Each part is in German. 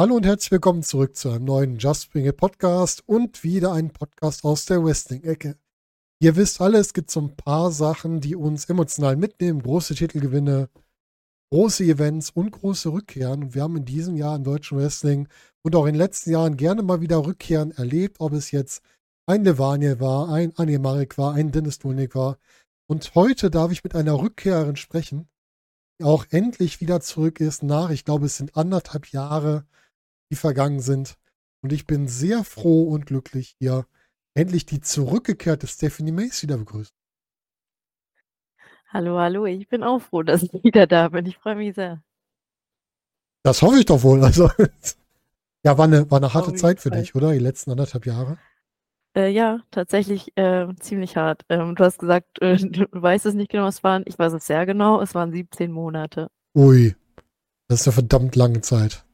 Hallo und herzlich willkommen zurück zu einem neuen Just Bring It Podcast und wieder ein Podcast aus der Wrestling-Ecke. Ihr wisst alle, es gibt so ein paar Sachen, die uns emotional mitnehmen. Große Titelgewinne, große Events und große Rückkehren. Und wir haben in diesem Jahr im deutschen Wrestling und auch in den letzten Jahren gerne mal wieder Rückkehren erlebt, ob es jetzt ein Levaniel war, ein Animarik war, ein Dennis Donik war. Und heute darf ich mit einer Rückkehrerin sprechen, die auch endlich wieder zurück ist nach, ich glaube, es sind anderthalb Jahre, die vergangen sind. Und ich bin sehr froh und glücklich, hier endlich die zurückgekehrte Stephanie Mace wieder begrüßen. Hallo, hallo, ich bin auch froh, dass ich wieder da bin. Ich freue mich sehr. Das hoffe ich doch wohl. Also, ja, war eine, war eine harte Zeit für dich, oder? Die letzten anderthalb Jahre. Äh, ja, tatsächlich äh, ziemlich hart. Ähm, du hast gesagt, äh, du weißt es nicht genau, was es waren. Ich weiß es sehr genau. Es waren 17 Monate. Ui, das ist eine verdammt lange Zeit.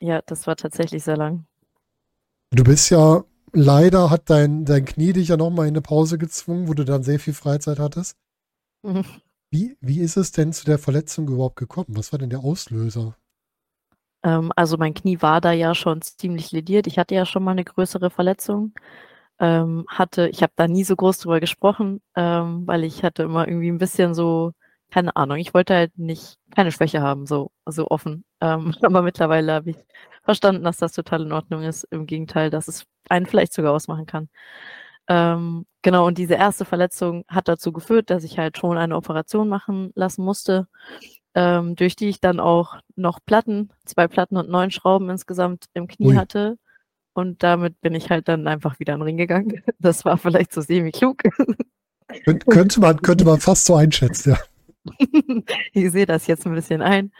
Ja, das war tatsächlich sehr lang. Du bist ja, leider hat dein, dein Knie dich ja nochmal in eine Pause gezwungen, wo du dann sehr viel Freizeit hattest. Mhm. Wie, wie ist es denn zu der Verletzung überhaupt gekommen? Was war denn der Auslöser? Ähm, also mein Knie war da ja schon ziemlich lediert. Ich hatte ja schon mal eine größere Verletzung. Ähm, hatte, ich habe da nie so groß drüber gesprochen, ähm, weil ich hatte immer irgendwie ein bisschen so, keine Ahnung, ich wollte halt nicht, keine Schwäche haben, so, so offen. Ähm, aber mittlerweile habe ich verstanden, dass das total in Ordnung ist. Im Gegenteil, dass es einen vielleicht sogar ausmachen kann. Ähm, genau, und diese erste Verletzung hat dazu geführt, dass ich halt schon eine Operation machen lassen musste, ähm, durch die ich dann auch noch Platten, zwei Platten und neun Schrauben insgesamt im Knie Ui. hatte. Und damit bin ich halt dann einfach wieder in den Ring gegangen. Das war vielleicht so semi-klug. Kön könnte, man, könnte man fast so einschätzen, ja. ich sehe das jetzt ein bisschen ein.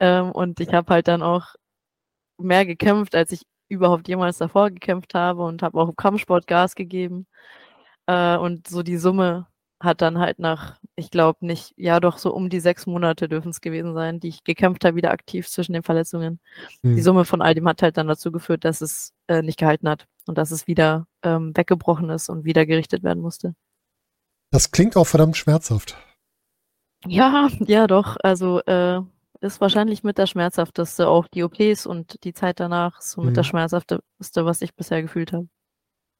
Ähm, und ich habe halt dann auch mehr gekämpft, als ich überhaupt jemals davor gekämpft habe und habe auch im Kampfsport Gas gegeben. Äh, und so die Summe hat dann halt nach, ich glaube nicht, ja doch so um die sechs Monate dürfen es gewesen sein, die ich gekämpft habe, wieder aktiv zwischen den Verletzungen. Die Hm. Summe von all dem hat halt dann dazu geführt, dass es äh, nicht gehalten hat und dass es wieder ähm, weggebrochen ist und wieder gerichtet werden musste. Das klingt auch verdammt schmerzhaft. Ja, ja, doch. Also äh, ist wahrscheinlich mit der schmerzhafteste, auch die OPs und die Zeit danach, so mit der Mhm. schmerzhafteste, was ich bisher gefühlt habe.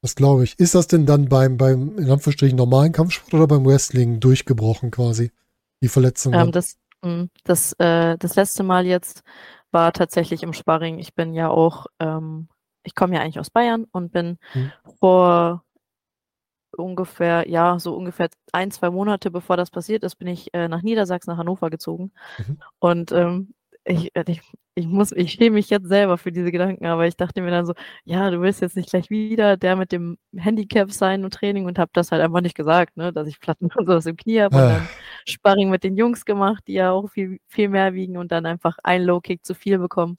Das glaube ich. Ist das denn dann beim, beim, in Anführungsstrichen, normalen Kampfsport oder beim Wrestling durchgebrochen quasi? Die Verletzung? Ähm, das, mh, das, äh, das letzte Mal jetzt war tatsächlich im Sparring. Ich bin ja auch, ähm, ich komme ja eigentlich aus Bayern und bin Mhm. vor ungefähr, ja, so ungefähr ein, zwei Monate bevor das passiert ist, bin ich äh, nach Niedersachsen, nach Hannover gezogen. Mhm. Und ähm, ich, äh, ich, ich muss, ich schäme mich jetzt selber für diese Gedanken, aber ich dachte mir dann so, ja, du willst jetzt nicht gleich wieder der mit dem Handicap sein und Training und habe das halt einfach nicht gesagt, ne, dass ich Platten und sowas im Knie habe und Ah. dann Sparring mit den Jungs gemacht, die ja auch viel, viel mehr wiegen und dann einfach ein Low-Kick zu viel bekommen.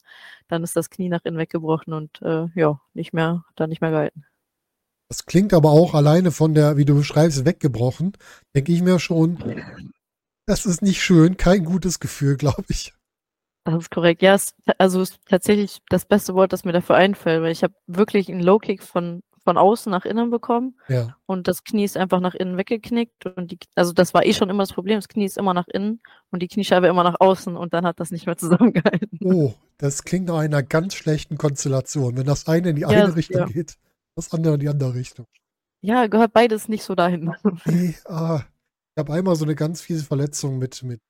Dann ist das Knie nach innen weggebrochen und äh, ja, nicht mehr, dann nicht mehr gehalten. Das klingt aber auch alleine von der, wie du beschreibst, weggebrochen. Denke ich mir schon, das ist nicht schön, kein gutes Gefühl, glaube ich. Das ist korrekt. Ja, es, also es ist tatsächlich das beste Wort, das mir dafür einfällt, weil ich habe wirklich einen Low-Kick von, von außen nach innen bekommen Ja. und das Knie ist einfach nach innen weggeknickt und die, also das war eh schon immer das Problem, das Knie ist immer nach innen und die Kniescheibe immer nach außen und dann hat das nicht mehr zusammengehalten. Oh, das klingt nach einer ganz schlechten Konstellation. Wenn das eine in die Ja, eine Richtung ja. geht, das andere in die andere Richtung. Ja, gehört beides nicht so dahin. Nee, ah, ich habe einmal so eine ganz fiese Verletzung mit, mit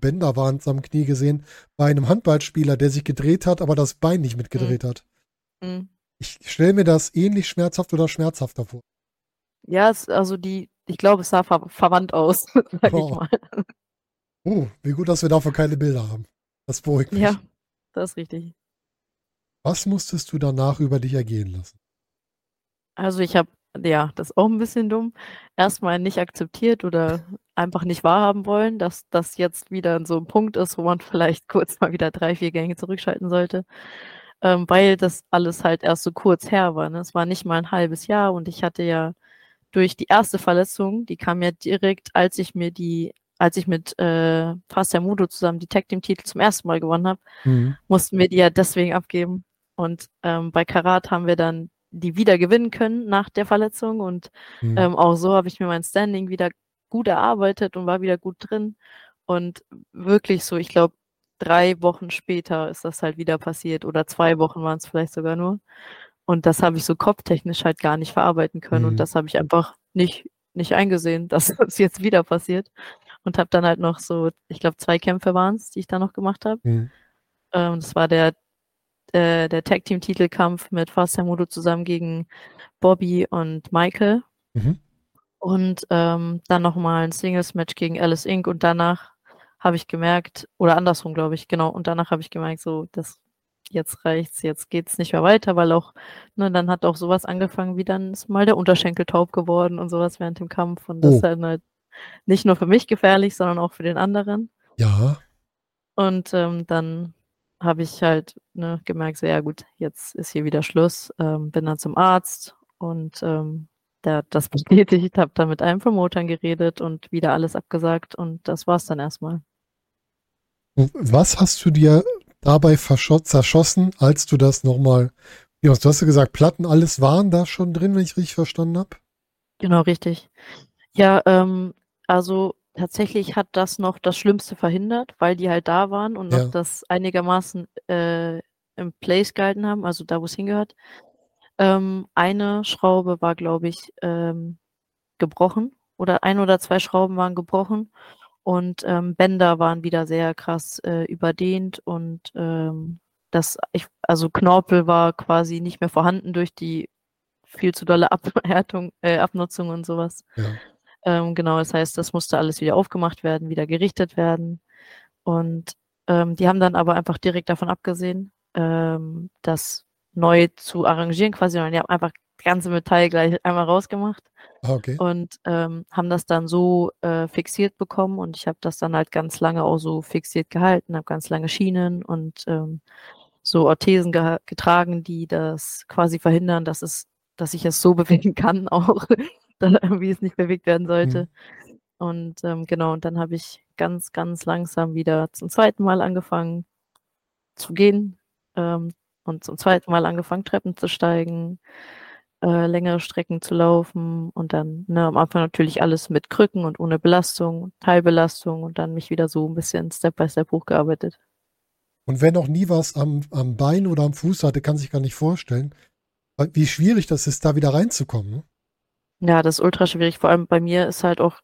Bänder waren es am Knie gesehen, bei einem Handballspieler, der sich gedreht hat, aber das Bein nicht mitgedreht hat. Mhm. Ich stelle mir das ähnlich schmerzhaft oder schmerzhafter vor. Ja, es, also die, ich glaube, es sah ver verwandt aus, sag Oh. ich mal. Oh, wie gut, dass wir davon keine Bilder haben. Das beruhigt mich. Ja, das ist richtig. Was musstest du danach über dich ergehen lassen? Also ich habe, ja, das ist auch ein bisschen dumm, erstmal nicht akzeptiert oder einfach nicht wahrhaben wollen, dass das jetzt wieder so ein Punkt ist, wo man vielleicht kurz mal wieder drei, vier Gänge zurückschalten sollte, ähm, weil das alles halt erst so kurz her war. Ne? Es war nicht mal ein halbes Jahr und ich hatte ja durch die erste Verletzung, die kam ja direkt, als ich mir die, als ich mit äh, Pastor Mudo zusammen die Tag Team Titel zum ersten Mal gewonnen habe, Mhm. mussten wir die ja deswegen abgeben. Und ähm, bei Karat haben wir dann die wieder gewinnen können nach der Verletzung und Mhm. ähm, auch so habe ich mir mein Standing wieder gut erarbeitet und war wieder gut drin. Und wirklich so, ich glaube, drei Wochen später ist das halt wieder passiert oder zwei Wochen waren es vielleicht sogar nur. Und das habe ich so kopftechnisch halt gar nicht verarbeiten können. Mhm. Und das habe ich einfach nicht, nicht eingesehen, dass das jetzt wieder passiert. Und habe dann halt noch so, ich glaube, zwei Kämpfe waren es, die ich da noch gemacht habe. Mhm. Ähm, das war der, äh, der Tag-Team-Titelkampf mit Fast Modo zusammen gegen Bobby und Michael. Mhm. Und ähm, dann nochmal ein Singles-Match gegen Alice Inc. Und danach habe ich gemerkt, oder andersrum, glaube ich, genau, und danach habe ich gemerkt, so, das jetzt reicht's, jetzt geht's nicht mehr weiter, weil auch, ne, dann hat auch sowas angefangen, wie dann ist mal der Unterschenkel taub geworden und sowas während dem Kampf. Und das oh. ist halt, halt nicht nur für mich gefährlich, sondern auch für den anderen. Ja. Und ähm, dann habe ich halt ne, gemerkt, so ja gut, jetzt ist hier wieder Schluss. Ähm, bin dann zum Arzt und ähm, der hat das bestätigt, habe dann mit einem Promotern geredet und wieder alles abgesagt und das war's dann erstmal. Was hast du dir dabei zerschossen, als du das nochmal, du hast ja gesagt, Platten, alles waren da schon drin, wenn ich richtig verstanden habe? Genau, richtig. Ja, ähm, also tatsächlich hat das noch das Schlimmste verhindert, weil die halt da waren und ja. noch das einigermaßen äh, im Place gehalten haben, also da, wo es hingehört. Ähm, eine Schraube war, glaube ich, ähm, gebrochen oder ein oder zwei Schrauben waren gebrochen und ähm, Bänder waren wieder sehr krass äh, überdehnt und ähm, das, ich, also Knorpel war quasi nicht mehr vorhanden durch die viel zu dolle Abhärtung, äh, Abnutzung und sowas. Ja. Ähm, genau, das heißt, das musste alles wieder aufgemacht werden, wieder gerichtet werden. Und ähm, die haben dann aber einfach direkt davon abgesehen, ähm, das neu zu arrangieren, quasi, sondern die haben einfach ganze Metall gleich einmal rausgemacht ah, okay. und ähm, haben das dann so äh, fixiert bekommen und ich habe das dann halt ganz lange auch so fixiert gehalten, habe ganz lange Schienen und ähm, so Orthesen ge getragen, die das quasi verhindern, dass es, dass ich es so bewegen kann, auch wie es nicht bewegt werden sollte. Mhm. Und ähm, genau, und dann habe ich ganz, ganz langsam wieder zum zweiten Mal angefangen zu gehen ähm, und zum zweiten Mal angefangen, Treppen zu steigen, äh, längere Strecken zu laufen und dann ne, am Anfang natürlich alles mit Krücken und ohne Belastung, Teilbelastung und dann mich wieder so ein bisschen Step by Step hochgearbeitet. Und wer noch nie was am, am Bein oder am Fuß hatte, kann sich gar nicht vorstellen, wie schwierig das ist, da wieder reinzukommen. Ja, das ist ultra schwierig. Vor allem bei mir ist halt auch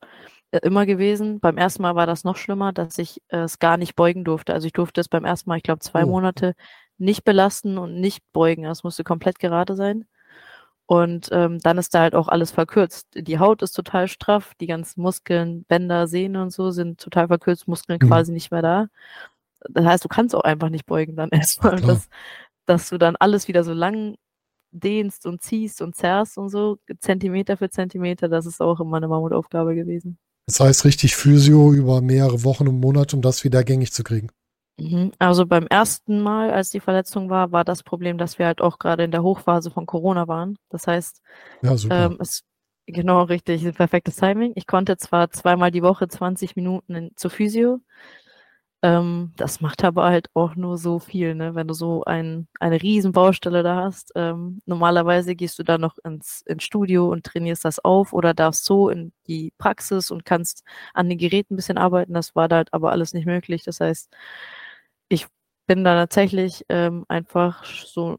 äh, immer gewesen. Beim ersten Mal war das noch schlimmer, dass ich äh, es gar nicht beugen durfte. Also ich durfte es beim ersten Mal, ich glaube, zwei oh. Monate nicht belasten und nicht beugen. Es musste komplett gerade sein. Und ähm, dann ist da halt auch alles verkürzt. Die Haut ist total straff, die ganzen Muskeln, Bänder, Sehnen und so sind total verkürzt, Muskeln mhm. quasi nicht mehr da. Das heißt, du kannst auch einfach nicht beugen dann erstmal. Dass, dass du dann alles wieder so lang dehnst und ziehst und zerrst und so, Zentimeter für Zentimeter, das ist auch immer eine Mammutaufgabe gewesen. Das heißt richtig Physio über mehrere Wochen und Monate, um das wieder gängig zu kriegen. Mhm. Also beim ersten Mal, als die Verletzung war, war das Problem, dass wir halt auch gerade in der Hochphase von Corona waren. Das heißt, ja, ähm, es genau richtig, perfektes Timing. Ich konnte zwar zweimal die Woche 20 Minuten in, zur Physio. Ähm, das macht aber halt auch nur so viel, ne? Wenn du so ein, eine riesen Baustelle da hast. Ähm, normalerweise gehst du da noch ins, ins Studio und trainierst das auf oder darfst so in die Praxis und kannst an den Geräten ein bisschen arbeiten. Das war da halt aber alles nicht möglich. Das heißt, ich bin da tatsächlich ähm, einfach so,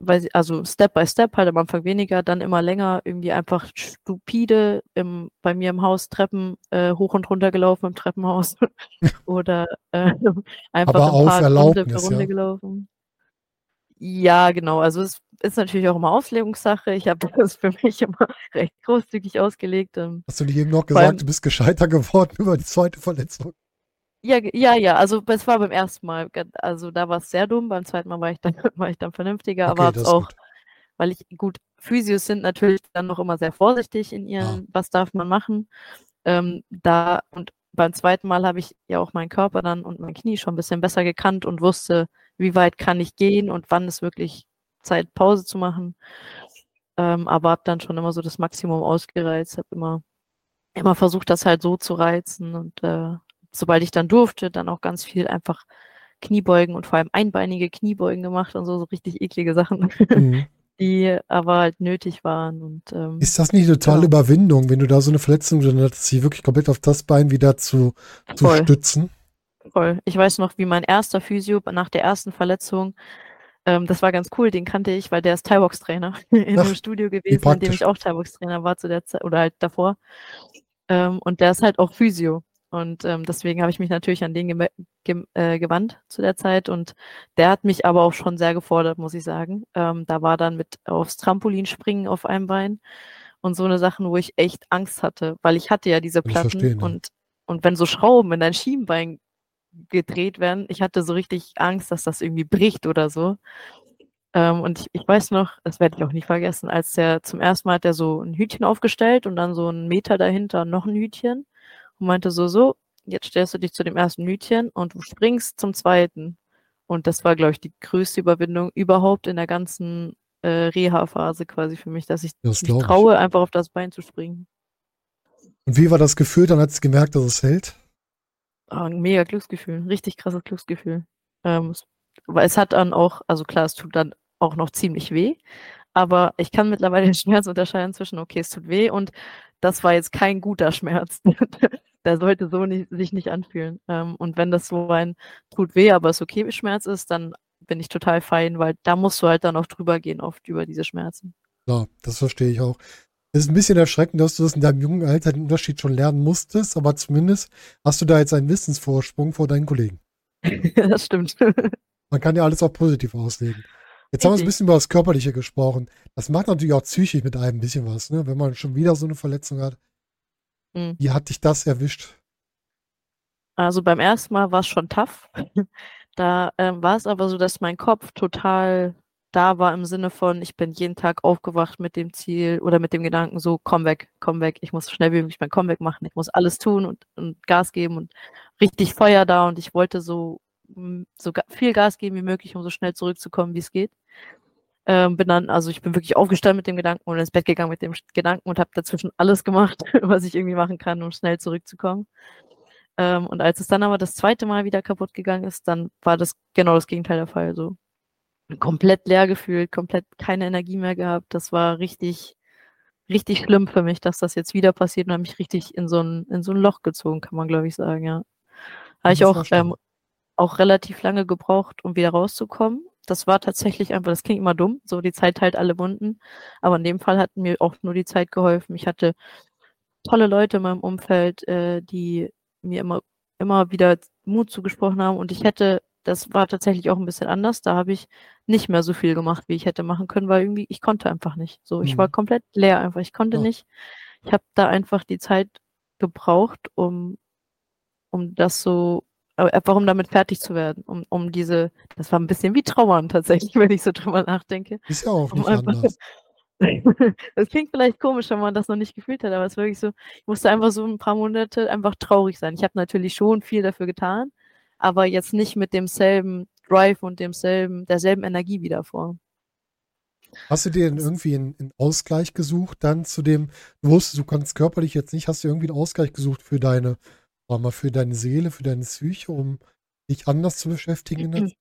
weil, also Step by Step, halt am Anfang weniger, dann immer länger, irgendwie einfach stupide im, bei mir im Haus Treppen äh, hoch und runter gelaufen im Treppenhaus oder äh, einfach Aber ein paar Runde für Runde ja. gelaufen. Ja, genau. Also es ist natürlich auch immer Auslegungssache. Ich habe das für mich immer recht großzügig ausgelegt. Hast du nicht eben noch gesagt, du bist gescheiter geworden über die zweite Verletzung? Ja, ja, ja, also es war beim ersten Mal, also da war es sehr dumm, beim zweiten Mal war ich dann, war ich dann vernünftiger, okay, aber hab's auch, gut. weil ich, gut, Physios sind natürlich dann noch immer sehr vorsichtig in ihren, ja. was darf man machen. Ähm, da und beim zweiten Mal habe ich ja auch meinen Körper dann und mein Knie schon ein bisschen besser gekannt und wusste, wie weit kann ich gehen und wann ist wirklich Zeit, Pause zu machen. Ähm, aber habe dann schon immer so das Maximum ausgereizt, habe immer, immer versucht, das halt so zu reizen und äh, sobald ich dann durfte, dann auch ganz viel einfach Kniebeugen und vor allem einbeinige Kniebeugen gemacht und so, so richtig eklige Sachen. Mhm. die aber halt nötig waren. Und, ähm, Ist das nicht eine totale ja. Überwindung, wenn du da so eine Verletzung drin hattest, sie wirklich komplett auf das Bein wieder zu, zu Voll. stützen? Voll. Ich weiß noch, wie mein erster Physio nach der ersten Verletzung, ähm, das war ganz cool, den kannte ich, weil der ist Thai-Box-Trainer in Ach, einem Studio gewesen, in dem ich auch Thai-Box-Trainer war zu der Zeit oder halt davor. Ähm, und der ist halt auch Physio. Und ähm, deswegen habe ich mich natürlich an den gem gem äh, gewandt zu der Zeit. Und der hat mich aber auch schon sehr gefordert, muss ich sagen. Ähm, da war dann mit aufs Trampolin springen auf einem Bein und so eine Sachen, wo ich echt Angst hatte, weil ich hatte ja diese Platten verstehen, ja. und und wenn so Schrauben in dein Schienbein gedreht werden, ich hatte so richtig Angst, dass das irgendwie bricht oder so. Ähm, und ich, ich weiß noch, das werde ich auch nie vergessen, als der zum ersten Mal hat er so ein Hütchen aufgestellt und dann so einen Meter dahinter noch ein Hütchen und meinte so, so, jetzt stellst du dich zu dem ersten Hütchen und du springst zum zweiten. Und das war, glaube ich, die größte Überwindung überhaupt in der ganzen äh, Reha-Phase quasi für mich, dass ich Das mich glaube ich. traue, einfach auf das Bein zu springen. Und wie war das Gefühl, dann hat es gemerkt, dass es hält? Ah, ein mega Glücksgefühl, richtig krasses Glücksgefühl. Ähm, es, weil es hat dann auch, also klar, es tut dann auch noch ziemlich weh, aber ich kann mittlerweile den Schmerz unterscheiden zwischen, okay, es tut weh und das war jetzt kein guter Schmerz. Der sollte so nicht, sich nicht anfühlen. Ähm, und wenn das so ein tut weh, aber es okay Schmerz ist, dann bin ich total fein, weil da musst du halt dann auch drüber gehen, oft über diese Schmerzen. Ja, das verstehe ich auch. Es ist ein bisschen erschreckend, dass du das in deinem jungen Alter den Unterschied schon lernen musstest, aber zumindest hast du da jetzt einen Wissensvorsprung vor deinen Kollegen. das stimmt. Man kann ja alles auch positiv auslegen. Jetzt haben wir ein bisschen über das Körperliche gesprochen. Das macht natürlich auch psychisch mit einem ein bisschen was, ne? Wenn man schon wieder so eine Verletzung hat. Mhm. Wie hat dich das erwischt? Also beim ersten Mal war es schon tough. Da ähm, war es aber so, dass mein Kopf total da war im Sinne von, ich bin jeden Tag aufgewacht mit dem Ziel oder mit dem Gedanken so, komm weg, komm weg, ich muss so schnell wie möglich mein Comeback machen, ich muss alles tun und, und Gas geben und richtig Feuer da und ich wollte so, so viel Gas geben wie möglich, um so schnell zurückzukommen, wie es geht. Ähm, bin dann, also ich bin wirklich aufgestanden mit dem Gedanken und ins Bett gegangen mit dem Gedanken und habe dazwischen alles gemacht, was ich irgendwie machen kann, um schnell zurückzukommen. Ähm, und als es dann aber das zweite Mal wieder kaputt gegangen ist, dann war das genau das Gegenteil der Fall. So komplett leer gefühlt, komplett keine Energie mehr gehabt. Das war richtig, richtig schlimm für mich, dass das jetzt wieder passiert und hat mich richtig in so ein, in so ein Loch gezogen, kann man glaube ich sagen, ja. Habe ich auch, ähm, auch relativ lange gebraucht, um wieder rauszukommen. Das war tatsächlich einfach, das klingt immer dumm, so die Zeit halt alle Wunden. Aber in dem Fall hat mir auch nur die Zeit geholfen. Ich hatte tolle Leute in meinem Umfeld, äh, die mir immer, immer wieder Mut zugesprochen haben. Und ich hätte, das war tatsächlich auch ein bisschen anders. Da habe ich nicht mehr so viel gemacht, wie ich hätte machen können, weil irgendwie, ich konnte einfach nicht. So, ich war Mhm. komplett leer einfach. Ich konnte Ja. nicht. Ich habe da einfach die Zeit gebraucht, um, um das so, äh, einfach um damit fertig zu werden, um, um diese, das war ein bisschen wie Trauern tatsächlich, wenn ich so drüber nachdenke. Ist ja auch Um nicht einfach, anders. das klingt vielleicht komisch, wenn man das noch nicht gefühlt hat, aber es ist wirklich so, ich musste einfach so ein paar Monate einfach traurig sein. Ich habe natürlich schon viel dafür getan, aber jetzt nicht mit demselben Drive und demselben, derselben Energie wie davor. Hast du dir denn irgendwie einen, einen Ausgleich gesucht, dann zu dem, du wusstest, du kannst körperlich jetzt nicht, hast du irgendwie einen Ausgleich gesucht für deine, wir mal, für deine Seele, für deine Psyche, um dich anders zu beschäftigen? in der-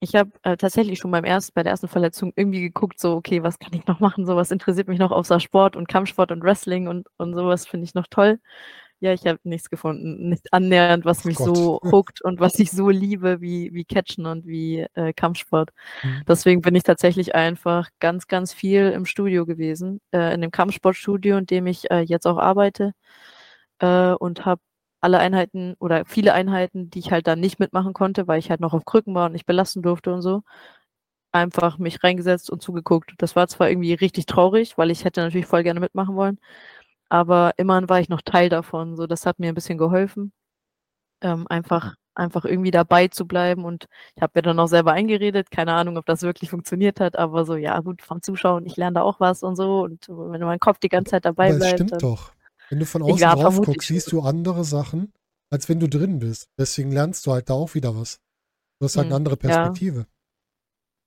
Ich habe äh, tatsächlich schon beim ersten, bei der ersten Verletzung irgendwie geguckt, so, okay, was kann ich noch machen? So, was interessiert mich noch außer Sport und Kampfsport und Wrestling und, und sowas finde ich noch toll. Ja, ich habe nichts gefunden, nicht annähernd, was mich Gott. so hookt und was ich so liebe wie, wie Catchen und wie äh, Kampfsport. Mhm. Deswegen bin ich tatsächlich einfach ganz, ganz viel im Studio gewesen, äh, in dem Kampfsportstudio, in dem ich äh, jetzt auch arbeite äh, und habe alle Einheiten oder viele Einheiten, die ich halt dann nicht mitmachen konnte, weil ich halt noch auf Krücken war und nicht belasten durfte und so, einfach mich reingesetzt und zugeguckt. Das war zwar irgendwie richtig traurig, weil ich hätte natürlich voll gerne mitmachen wollen, aber immerhin war ich noch Teil davon. So, das hat mir ein bisschen geholfen, ähm, einfach, einfach irgendwie dabei zu bleiben. Und ich habe mir dann auch selber eingeredet, keine Ahnung, ob das wirklich funktioniert hat, aber so, ja, gut, vom Zuschauen, ich lerne da auch was und so. Und wenn mein Kopf die ganze Zeit dabei Aber bleibt, stimmt doch. Wenn du von außen drauf guckst, siehst du andere Sachen, als wenn du drin bist. Deswegen lernst du halt da auch wieder was. Du hast halt eine Hm, andere ja. Perspektive.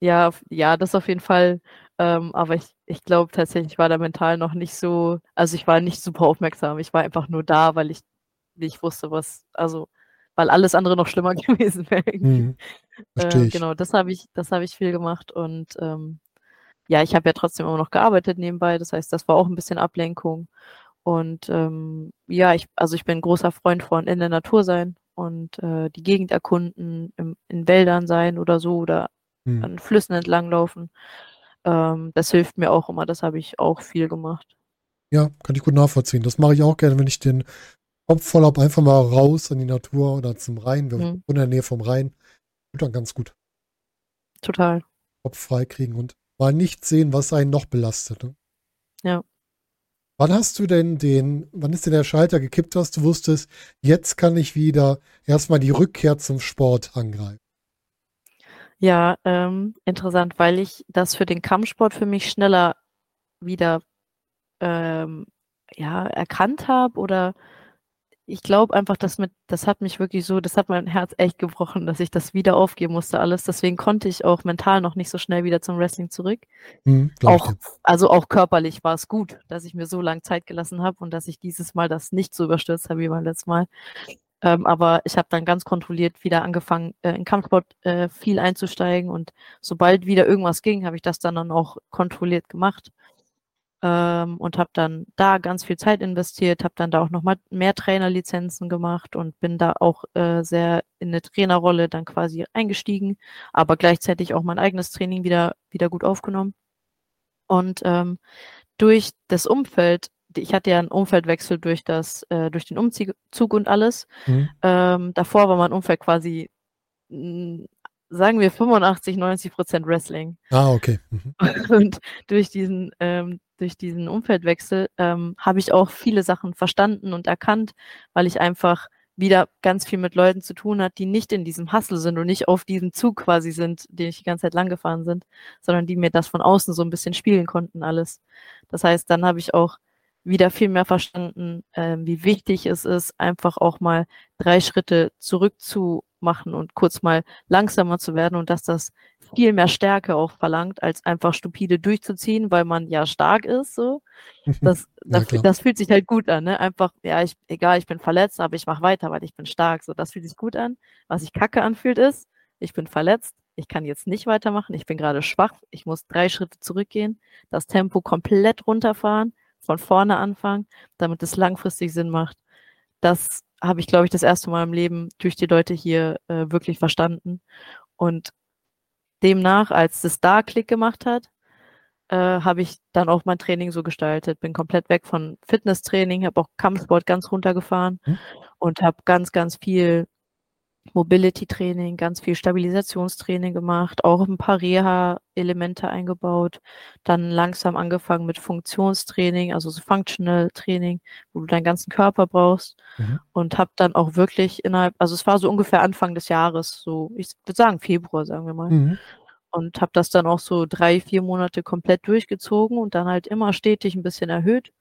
Ja, auf- ja, das auf jeden Fall. Ähm, aber ich, ich glaube tatsächlich, ich war da mental noch nicht so, also ich war nicht super aufmerksam. Ich war einfach nur da, weil ich nicht wusste, was, also, weil alles andere noch schlimmer gewesen wäre. Mhm. Äh, genau, das habe ich, das habe ich viel gemacht und ähm, ja, ich habe ja trotzdem immer noch gearbeitet nebenbei. Das heißt, das war auch ein bisschen Ablenkung. Und ähm, ja, ich, also ich bin ein großer Freund von in der Natur sein und äh, die Gegend erkunden, im, in Wäldern sein oder so oder Hm. an Flüssen entlanglaufen. Ähm, das hilft mir auch immer. Das habe ich auch viel gemacht. Ja, kann ich gut nachvollziehen. Das mache ich auch gerne, wenn ich den Kopf voll habe, einfach mal raus in die Natur oder zum Rhein. Wir wohnen in der Nähe vom Rhein. Tut dann ganz gut. Total. Kopf frei kriegen und mal nicht sehen, was einen noch belastet. Ne? Ja. Wann hast du denn den, wann ist denn der Schalter gekippt, dass du wusstest, jetzt kann ich wieder erstmal die Rückkehr zum Sport angreifen? Ja, ähm, interessant, weil ich das für den Kampfsport für mich schneller wieder ähm, ja, erkannt habe oder ich glaube einfach, dass mit, das hat mich wirklich so, das hat mein Herz echt gebrochen, dass ich das wieder aufgeben musste alles. Deswegen konnte ich auch mental noch nicht so schnell wieder zum Wrestling zurück. Hm, ich Auch, also auch körperlich war es gut, dass ich mir so lange Zeit gelassen habe und dass ich dieses Mal das nicht so überstürzt habe wie beim letzten Mal. Ähm, aber ich habe dann ganz kontrolliert wieder angefangen, äh, in Kampfsport äh, viel einzusteigen und sobald wieder irgendwas ging, habe ich das dann, dann auch kontrolliert gemacht ähm, und habe dann da ganz viel Zeit investiert, habe dann da auch nochmal mehr Trainerlizenzen gemacht und bin da auch äh, sehr in eine Trainerrolle dann quasi eingestiegen, aber gleichzeitig auch mein eigenes Training wieder, wieder gut aufgenommen. Und ähm, durch das Umfeld, ich hatte ja einen Umfeldwechsel durch das, äh, durch den Umzug und alles. Hm. Ähm, davor war mein Umfeld quasi, sagen wir 85, 90 Prozent Wrestling. Ah, okay. Mhm. Und durch diesen, ähm, durch diesen Umfeldwechsel ähm, habe ich auch viele Sachen verstanden und erkannt, weil ich einfach wieder ganz viel mit Leuten zu tun hat, die nicht in diesem Hustle sind und nicht auf diesem Zug quasi sind, den ich die ganze Zeit lang gefahren sind, sondern die mir das von außen so ein bisschen spielen konnten alles. Das heißt, dann habe ich auch wieder viel mehr verstanden, ähm, wie wichtig es ist, einfach auch mal drei Schritte zurück zu machen und kurz mal langsamer zu werden und dass das viel mehr Stärke auch verlangt, als einfach stupide durchzuziehen, weil man ja stark ist, so. Das, Ja, das, klar. das fühlt sich halt gut an, ne? Einfach, ja, ich, egal, ich bin verletzt, aber ich mache weiter, weil ich bin stark. So, das fühlt sich gut an. Was sich kacke anfühlt, ist, ich bin verletzt, ich kann jetzt nicht weitermachen, ich bin gerade schwach, ich muss drei Schritte zurückgehen, das Tempo komplett runterfahren, von vorne anfangen, damit es langfristig Sinn macht. Das habe ich, glaube ich, das erste Mal im Leben durch die Leute hier äh, wirklich verstanden. Und demnach, als das da Klick gemacht hat, äh, habe ich dann auch mein Training so gestaltet. Bin komplett weg von Fitnesstraining, habe auch Kampfsport ganz runtergefahren Hm. und habe ganz, ganz viel Mobility-Training, ganz viel Stabilisationstraining gemacht, auch ein paar Reha-Elemente eingebaut, dann langsam angefangen mit Funktionstraining, also so Functional Training, wo du deinen ganzen Körper brauchst Mhm. und habe dann auch wirklich innerhalb, also es war so ungefähr Anfang des Jahres, so ich würde sagen Februar, sagen wir mal Mhm. und habe das dann auch so drei, vier Monate komplett durchgezogen und dann halt immer stetig ein bisschen erhöht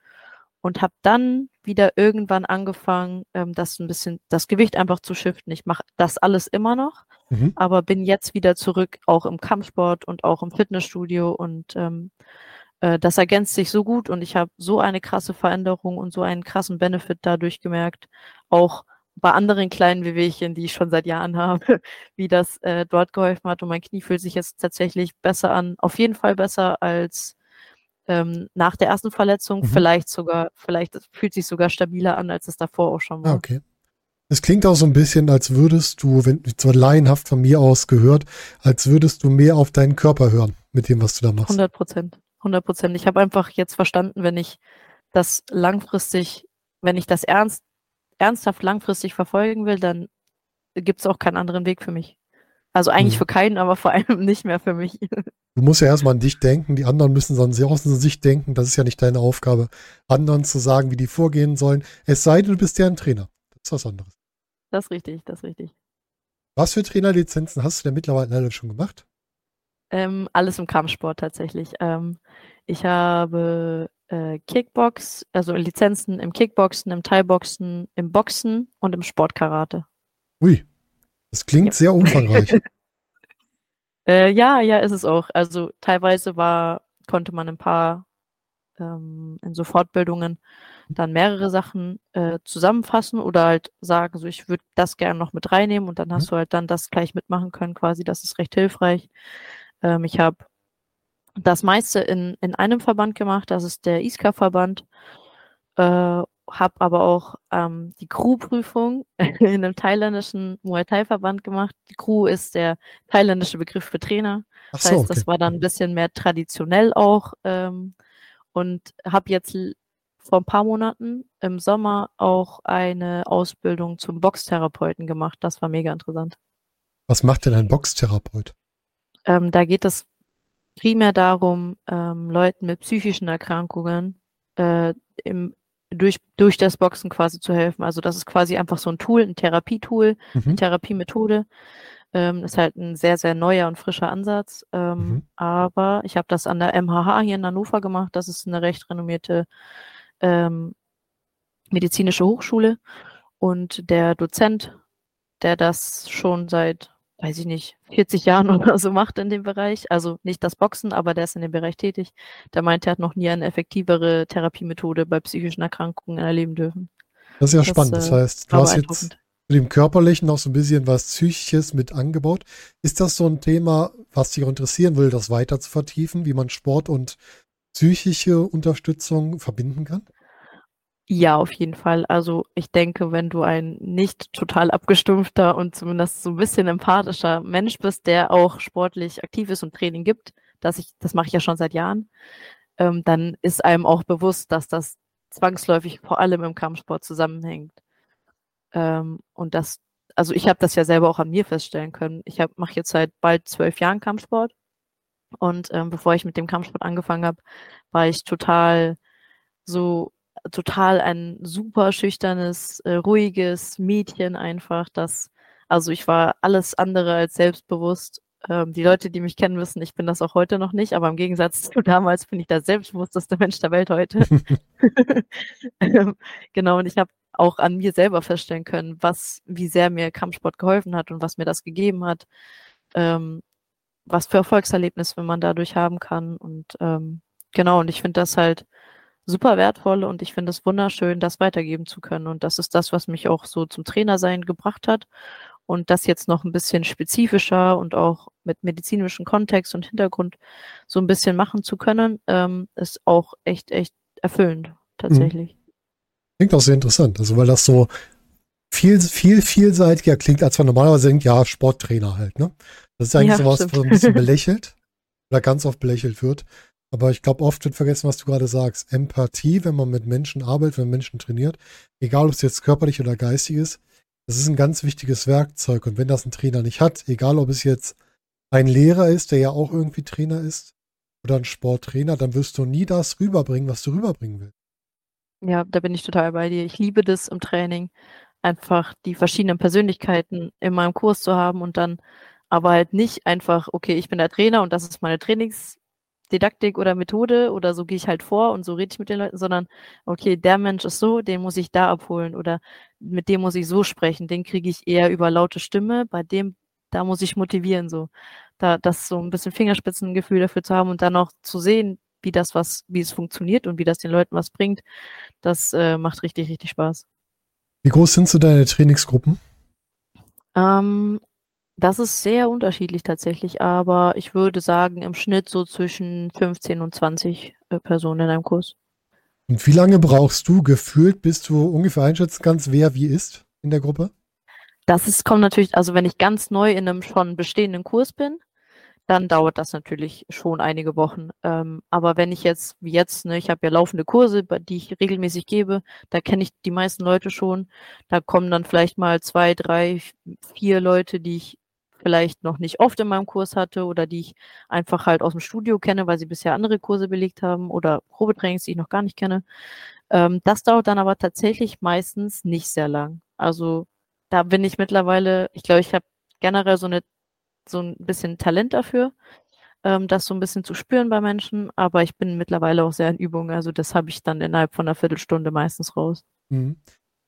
und habe dann wieder irgendwann angefangen, ähm, das ein bisschen, das Gewicht einfach zu shiften. Ich mache das alles immer noch, Mhm. aber bin jetzt wieder zurück, auch im Kampfsport und auch im Fitnessstudio und ähm, äh, das ergänzt sich so gut und ich habe so eine krasse Veränderung und so einen krassen Benefit dadurch gemerkt, auch bei anderen kleinen Wehwehchen, die ich schon seit Jahren habe, wie das äh, dort geholfen hat und mein Knie fühlt sich jetzt tatsächlich besser an, auf jeden Fall besser als ähm, nach der ersten Verletzung, Mhm. vielleicht sogar, vielleicht fühlt sich sogar stabiler an, als es davor auch schon Ah, war. okay. Es klingt auch so ein bisschen, als würdest du, wenn zwar laienhaft von mir aus gehört, als würdest du mehr auf deinen Körper hören mit dem, was du da machst. 100 Prozent. 100 Prozent. Ich habe einfach jetzt verstanden, wenn ich das langfristig, wenn ich das ernst, ernsthaft langfristig verfolgen will, dann gibt es auch keinen anderen Weg für mich. Also eigentlich Mhm. für keinen, aber vor allem nicht mehr für mich. Du musst ja erstmal an dich denken, die anderen müssen dann sehr aus sich denken. Das ist ja nicht deine Aufgabe, anderen zu sagen, wie die vorgehen sollen. Es sei denn, du bist deren Trainer. Das ist was anderes. Das ist richtig, das ist richtig. Was für Trainerlizenzen hast du denn mittlerweile alle schon gemacht? Ähm, alles im Kampfsport tatsächlich. Ähm, ich habe äh, Kickbox, also Lizenzen im Kickboxen, im Thai-Boxen, im Boxen und im Sportkarate. Ui, das klingt Ja. sehr umfangreich. Äh, ja, ja, ist es auch. Also teilweise war, konnte man ein paar ähm, in so Fortbildungen dann mehrere Sachen äh, zusammenfassen oder halt sagen, so ich würde das gerne noch mit reinnehmen und dann hast du halt dann das gleich mitmachen können, quasi. Das ist recht hilfreich. Ähm, ich habe das meiste in, in einem Verband gemacht, das ist der ISKA-Verband. Äh, habe aber auch ähm, die Crew-Prüfung in einem thailändischen Muay Thai-Verband gemacht. Die Crew ist der thailändische Begriff für Trainer. Ach Das so, heißt, okay. das war dann ein bisschen mehr traditionell auch. Ähm, und habe jetzt vor ein paar Monaten im Sommer auch eine Ausbildung zum Boxtherapeuten gemacht. Das war mega interessant. Was macht denn ein Boxtherapeut? Ähm, da geht es primär darum, ähm, Leuten mit psychischen Erkrankungen äh, im, durch, durch das Boxen quasi zu helfen. Also das ist quasi einfach so ein Tool, ein Therapietool, eine Mhm. Therapiemethode. Ähm, ist halt ein sehr, sehr neuer und frischer Ansatz. Ähm, Mhm. Aber ich habe das an der MHH hier in Hannover gemacht. Das ist eine recht renommierte ähm, medizinische Hochschule. Und der Dozent, der das schon seit, weiß ich nicht, 40 Jahren oder so macht in dem Bereich, also nicht das Boxen, aber der ist in dem Bereich tätig, der meint, er hat noch nie eine effektivere Therapiemethode bei psychischen Erkrankungen erleben dürfen. Das ist ja Das, spannend. Das äh, heißt, du hast jetzt mit dem Körperlichen noch so ein bisschen was Psychisches mit angebaut. Ist das so ein Thema, was dich auch interessieren will, das weiter zu vertiefen, wie man Sport und psychische Unterstützung verbinden kann? Ja, auf jeden Fall. Also ich denke, wenn du ein nicht total abgestumpfter und zumindest so ein bisschen empathischer Mensch bist, der auch sportlich aktiv ist und Training gibt, dass ich, das mache ich ja schon seit Jahren, ähm, dann ist einem auch bewusst, dass das zwangsläufig vor allem im Kampfsport zusammenhängt. Ähm, und das, also ich habe das ja selber auch an mir feststellen können. Ich mache jetzt seit bald zwölf Jahren Kampfsport und ähm, bevor ich mit dem Kampfsport angefangen habe, war ich total so total ein super schüchternes, äh, ruhiges Mädchen einfach, das, also ich war alles andere als selbstbewusst. Ähm, die Leute, die mich kennen, wissen, ich bin das auch heute noch nicht, aber im Gegensatz zu damals bin ich der selbstbewussteste Mensch der Welt heute. Ähm, genau, und ich habe auch an mir selber feststellen können, was, wie sehr mir Kampfsport geholfen hat und was mir das gegeben hat, ähm, was für Erfolgserlebnisse man dadurch haben kann. Und ähm, genau, und ich finde das halt super wertvoll und ich finde es wunderschön, das weitergeben zu können. Und das ist das, was mich auch so zum Trainersein gebracht hat. Und das jetzt noch ein bisschen spezifischer und auch mit medizinischem Kontext und Hintergrund so ein bisschen machen zu können, ähm, ist auch echt, echt erfüllend, tatsächlich. Klingt auch sehr interessant. Also, weil das so viel, viel, vielseitiger klingt, als man normalerweise denkt, ja, Sporttrainer halt, ne? Das ist eigentlich Ja, sowas, stimmt. was ein bisschen belächelt oder ganz oft belächelt wird. Aber ich glaube, oft wird vergessen, was du gerade sagst. Empathie, wenn man mit Menschen arbeitet, wenn Menschen trainiert, egal ob es jetzt körperlich oder geistig ist, das ist ein ganz wichtiges Werkzeug. Und wenn das ein Trainer nicht hat, egal ob es jetzt ein Lehrer ist, der ja auch irgendwie Trainer ist, oder ein Sporttrainer, dann wirst du nie das rüberbringen, was du rüberbringen willst. Ja, da bin ich total bei dir. Ich liebe das im Training, einfach die verschiedenen Persönlichkeiten in meinem Kurs zu haben und dann aber halt nicht einfach, okay, ich bin der Trainer und das ist meine Trainingsdidaktik oder Methode oder so gehe ich halt vor und so rede ich mit den Leuten, sondern okay, der Mensch ist so, den muss ich da abholen oder mit dem muss ich so sprechen, den kriege ich eher über laute Stimme, bei dem, da muss ich motivieren, so. Da, das so ein bisschen Fingerspitzengefühl dafür zu haben und dann auch zu sehen, wie das was, wie es funktioniert und wie das den Leuten was bringt, das äh, macht richtig, richtig Spaß. Wie groß sind so deine Trainingsgruppen? Ähm, das ist sehr unterschiedlich tatsächlich, aber ich würde sagen, im Schnitt so zwischen 15 und 20 äh, Personen in einem Kurs. Und wie lange brauchst du gefühlt, bis du ungefähr einschätzen kannst, wer wie ist in der Gruppe? Das ist, kommt natürlich, also wenn ich ganz neu in einem schon bestehenden Kurs bin, dann dauert das natürlich schon einige Wochen. Ähm, aber wenn ich jetzt, wie jetzt, ne, ich habe ja laufende Kurse, die ich regelmäßig gebe, da kenne ich die meisten Leute schon. Da kommen dann vielleicht mal zwei, drei, vier Leute, die ich vielleicht noch nicht oft in meinem Kurs hatte oder die ich einfach halt aus dem Studio kenne, weil sie bisher andere Kurse belegt haben oder Probetrainings, die ich noch gar nicht kenne. Ähm, das dauert dann aber tatsächlich meistens nicht sehr lang. Also da bin ich mittlerweile, ich glaube, ich habe generell so eine so ein bisschen Talent dafür, ähm, das so ein bisschen zu spüren bei Menschen, aber ich bin mittlerweile auch sehr in Übung, also das habe ich dann innerhalb von einer Viertelstunde meistens raus. Mhm.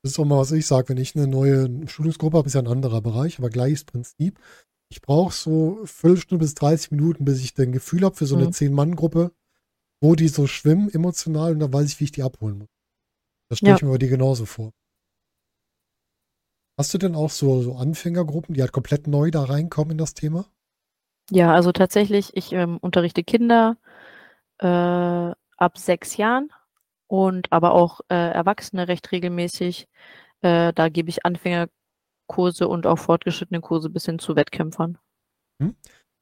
Das ist auch mal, was ich sage, wenn ich eine neue Schulungsgruppe habe, ist ja ein anderer Bereich, aber gleiches Prinzip. Ich brauche so Viertelstunde bis 30 Minuten, bis ich ein Gefühl habe für so eine Mhm. Zehn-Mann-Gruppe, wo die so schwimmen emotional und dann weiß ich, wie ich die abholen muss. Das stelle Ja. ich mir bei dir genauso vor. Hast du denn auch so, so Anfängergruppen, die halt komplett neu da reinkommen in das Thema? Ja, also tatsächlich, ich ähm, unterrichte Kinder, äh, ab sechs Jahren und aber auch äh, Erwachsene recht regelmäßig. Äh, da gebe ich Anfängerkurse und auch fortgeschrittene Kurse bis hin zu Wettkämpfern. Hm?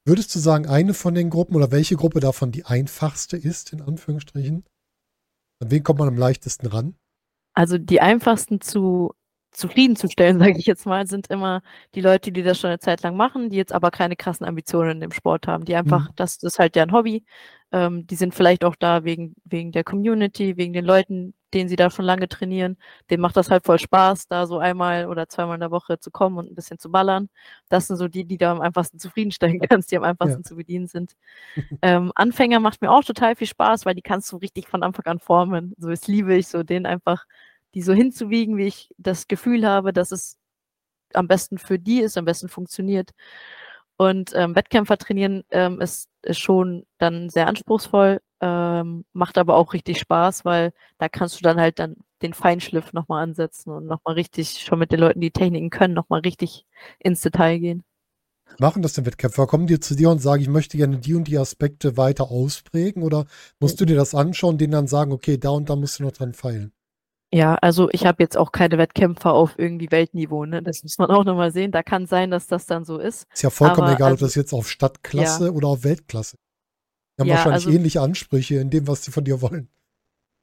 Würdest du sagen, eine von den Gruppen oder welche Gruppe davon die einfachste ist, in Anführungsstrichen? An wen kommt man am leichtesten ran? Also die einfachsten zu zufriedenzustellen, sage ich jetzt mal, sind immer die Leute, die das schon eine Zeit lang machen, die jetzt aber keine krassen Ambitionen in dem Sport haben, die einfach, mhm. das, ist halt deren Hobby. Ähm, die sind vielleicht auch da wegen, wegen der Community, wegen den Leuten, denen sie da schon lange trainieren. Denen macht das halt voll Spaß, da so einmal oder zweimal in der Woche zu kommen und ein bisschen zu ballern. Das sind so die, die da am einfachsten zufriedenstellen kannst, die am einfachsten ja. zu bedienen sind. ähm, Anfänger macht mir auch total viel Spaß, weil die kannst du richtig von Anfang an formen. So, das liebe ich, so den einfach die so hinzuwiegen, wie ich das Gefühl habe, dass es am besten für die ist, am besten funktioniert. Und ähm, Wettkämpfer trainieren ähm, ist, ist schon dann sehr anspruchsvoll, ähm, macht aber auch richtig Spaß, weil da kannst du dann halt dann den Feinschliff nochmal ansetzen und nochmal richtig, schon mit den Leuten, die Techniken können, nochmal richtig ins Detail gehen. Machen das denn Wettkämpfer? Kommen die zu dir und sagen, ich möchte gerne die und die Aspekte weiter ausprägen? Oder musst du dir das anschauen, denen dann sagen, okay, da und da musst du noch dran feilen? Ja, also ich habe jetzt auch keine Wettkämpfer auf irgendwie Weltniveau, ne? Das muss man auch nochmal sehen. Da kann sein, dass das dann so ist. Ist ja vollkommen Aber egal, also, ob das jetzt auf Stadtklasse ja. oder auf Weltklasse. Die haben ja, wahrscheinlich also, ähnliche Ansprüche in dem, was sie von dir wollen.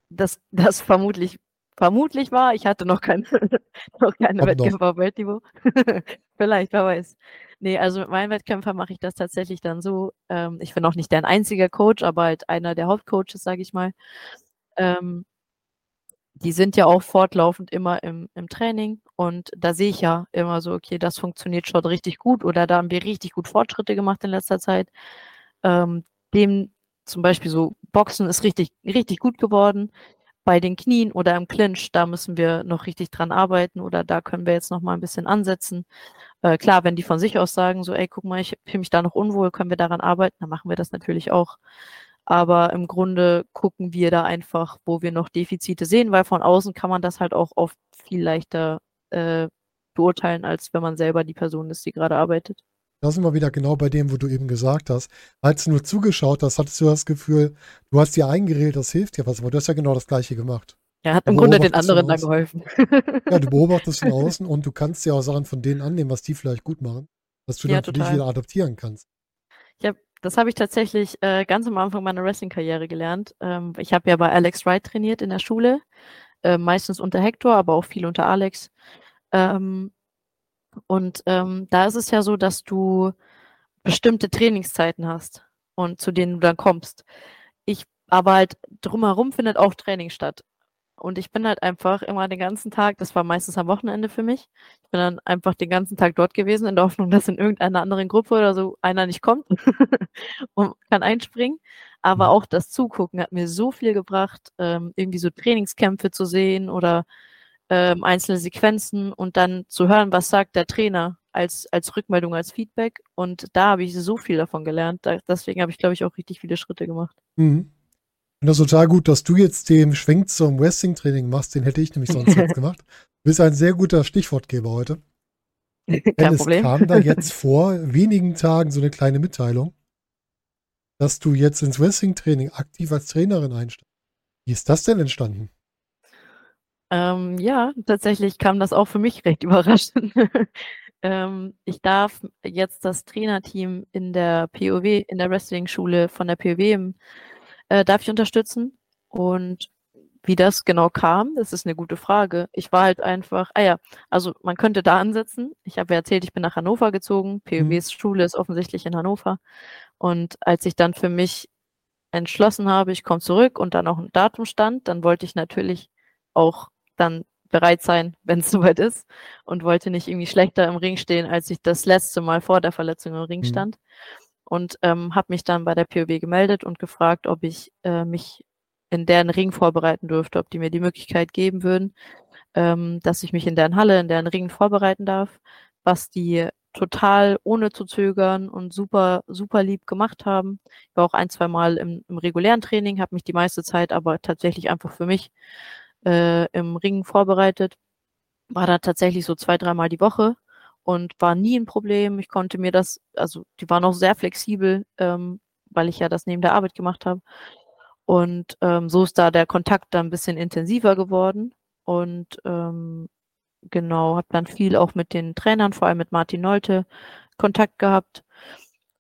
Das, das vermutlich, vermutlich war. Ich hatte noch keine, noch keine Wettkämpfer auf Weltniveau. Vielleicht, wer weiß. Nee, also mit meinen Wettkämpfern mache ich das tatsächlich dann so. Ähm, ich bin auch nicht dein einziger Coach, aber halt einer der Hauptcoaches, sage ich mal. Ähm, die sind ja auch fortlaufend immer im, im Training und da sehe ich ja immer so, okay, das funktioniert schon richtig gut oder da haben wir richtig gut Fortschritte gemacht in letzter Zeit. Ähm, dem zum Beispiel so Boxen ist richtig, richtig gut geworden. Bei den Knien oder im Clinch, da müssen wir noch richtig dran arbeiten oder da können wir jetzt noch mal ein bisschen ansetzen. Äh, klar, wenn die von sich aus sagen, so, ey, guck mal, ich fühle mich da noch unwohl, können wir daran arbeiten, dann machen wir das natürlich auch. Aber im Grunde gucken wir da einfach, wo wir noch Defizite sehen, weil von außen kann man das halt auch oft viel leichter äh, beurteilen, als wenn man selber die Person ist, die gerade arbeitet. Da sind wir wieder genau bei dem, wo du eben gesagt hast. Als du nur zugeschaut hast, hattest du das Gefühl, du hast dir eingeredet, das hilft dir was, aber du hast ja genau das Gleiche gemacht. Er hat im Grunde den anderen da geholfen. Ja, du beobachtest von außen und du kannst ja auch Sachen von denen annehmen, was die vielleicht gut machen, dass du ja, dann für dich wieder adaptieren kannst. Ich habe das habe ich tatsächlich äh, ganz am Anfang meiner Wrestling-Karriere gelernt. Ähm, ich habe ja bei Alex Wright trainiert in der Schule, äh, meistens unter Hector, aber auch viel unter Alex. Ähm, und ähm, da ist es ja so, dass du bestimmte Trainingszeiten hast und zu denen du dann kommst. Ich aber halt drumherum findet auch Training statt. Und ich bin halt einfach immer den ganzen Tag, das war meistens am Wochenende für mich, ich bin dann einfach den ganzen Tag dort gewesen, in der Hoffnung, dass in irgendeiner anderen Gruppe oder so einer nicht kommt und kann einspringen. Aber mhm. auch das Zugucken hat mir so viel gebracht, ähm, irgendwie so Trainingskämpfe zu sehen oder ähm, einzelne Sequenzen und dann zu hören, was sagt der Trainer als, als Rückmeldung, als Feedback. Und da habe ich so viel davon gelernt. Da, deswegen habe ich, glaube ich, auch richtig viele Schritte gemacht. Mhm finde das total gut, dass du jetzt den Schwenk zum Wrestling-Training machst. Den hätte ich nämlich sonst jetzt gemacht. Du bist ein sehr guter Stichwortgeber heute. Kein Denn Problem. es kam da jetzt vor wenigen Tagen so eine kleine Mitteilung, dass du jetzt ins Wrestling-Training aktiv als Trainerin einsteigst. Wie ist das denn entstanden? Ähm, ja, tatsächlich kam das auch für mich recht überraschend. ähm, ich darf jetzt das Trainerteam in der POW, in der Wrestling-Schule von der POW im äh, darf ich unterstützen. Und wie das genau kam, das ist eine gute Frage. Ich war halt einfach, ah ja, also man könnte da ansetzen. Ich habe ja erzählt, ich bin nach Hannover gezogen. POWs mhm. Schule ist offensichtlich in Hannover. Und als ich dann für mich entschlossen habe, ich komme zurück und dann auch ein Datum stand, dann wollte ich natürlich auch dann bereit sein, wenn es soweit ist und wollte nicht irgendwie schlechter im Ring stehen, als ich das letzte Mal vor der Verletzung im Ring mhm. Und ähm, habe mich dann bei der POW gemeldet und gefragt, ob ich äh, mich in deren Ring vorbereiten dürfte, ob die mir die Möglichkeit geben würden, ähm, dass ich mich in deren Halle, in deren Ring vorbereiten darf, was die total ohne zu zögern und super, super lieb gemacht haben. Ich war auch ein, zwei Mal im, im regulären Training, habe mich die meiste Zeit aber tatsächlich einfach für mich äh, im Ring vorbereitet. War da tatsächlich so zwei, dreimal die Woche und war nie ein Problem. Ich konnte mir das, also die waren auch sehr flexibel, ähm, weil ich ja das neben der Arbeit gemacht habe. Und ähm, so ist da der Kontakt dann ein bisschen intensiver geworden. Und ähm, genau, habe dann viel auch mit den Trainern, vor allem mit Martin Nolte, Kontakt gehabt.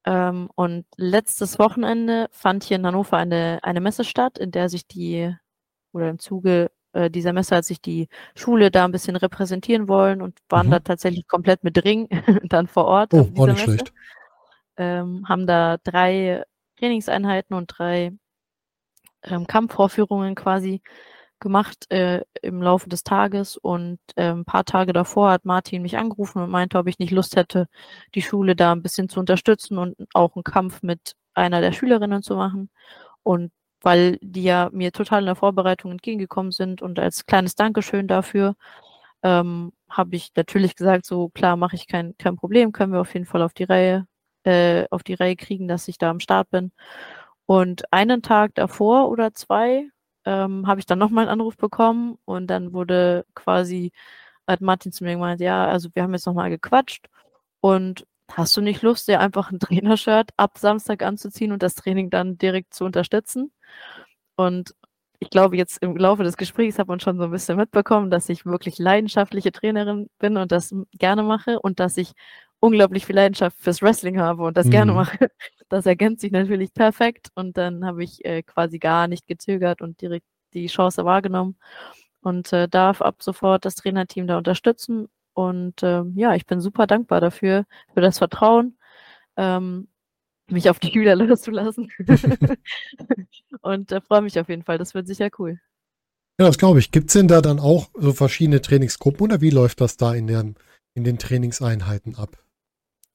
Ähm, und letztes Wochenende fand hier in Hannover eine, eine Messe statt, in der sich die, oder im Zuge äh, dieser Messe hat sich die Schule da ein bisschen repräsentieren wollen und waren Mhm. da tatsächlich komplett mit Ring dann vor Ort Oh, dieser nicht schlecht. Ähm, haben da drei Trainingseinheiten und drei ähm, Kampfvorführungen quasi gemacht äh, im Laufe des Tages und ähm, ein paar Tage davor hat Martin mich angerufen und meinte, ob ich nicht Lust hätte, die Schule da ein bisschen zu unterstützen und auch einen Kampf mit einer der Schülerinnen zu machen. Und weil die ja mir total in der Vorbereitung entgegengekommen sind und als kleines Dankeschön dafür ähm, habe ich natürlich gesagt, so klar mache ich kein, kein Problem, können wir auf jeden Fall auf die Reihe, äh, auf die Reihe kriegen, dass ich da am Start bin. Und einen Tag davor oder zwei ähm, habe ich dann nochmal einen Anruf bekommen und dann wurde quasi, hat Martin zu mir gemeint, ja, also wir haben jetzt nochmal gequatscht und hast du nicht Lust, dir einfach ein Trainershirt ab Samstag anzuziehen und das Training dann direkt zu unterstützen? Und ich glaube, jetzt im Laufe des Gesprächs hat man schon so ein bisschen mitbekommen, dass ich wirklich leidenschaftliche Trainerin bin und das gerne mache und dass ich unglaublich viel Leidenschaft fürs Wrestling habe und das gerne Mhm. mache. Das ergänzt sich natürlich perfekt und dann habe ich äh, quasi gar nicht gezögert und direkt die Chance wahrgenommen und äh, darf ab sofort das Trainerteam da unterstützen. Und ähm, ja, ich bin super dankbar dafür, für das Vertrauen, ähm, mich auf die Schüler loszulassen. und äh, freue mich auf jeden Fall. Das wird sicher cool. Ja, das glaube ich. Gibt es denn da dann auch so verschiedene Trainingsgruppen oder wie läuft das da in, der, in den Trainingseinheiten ab?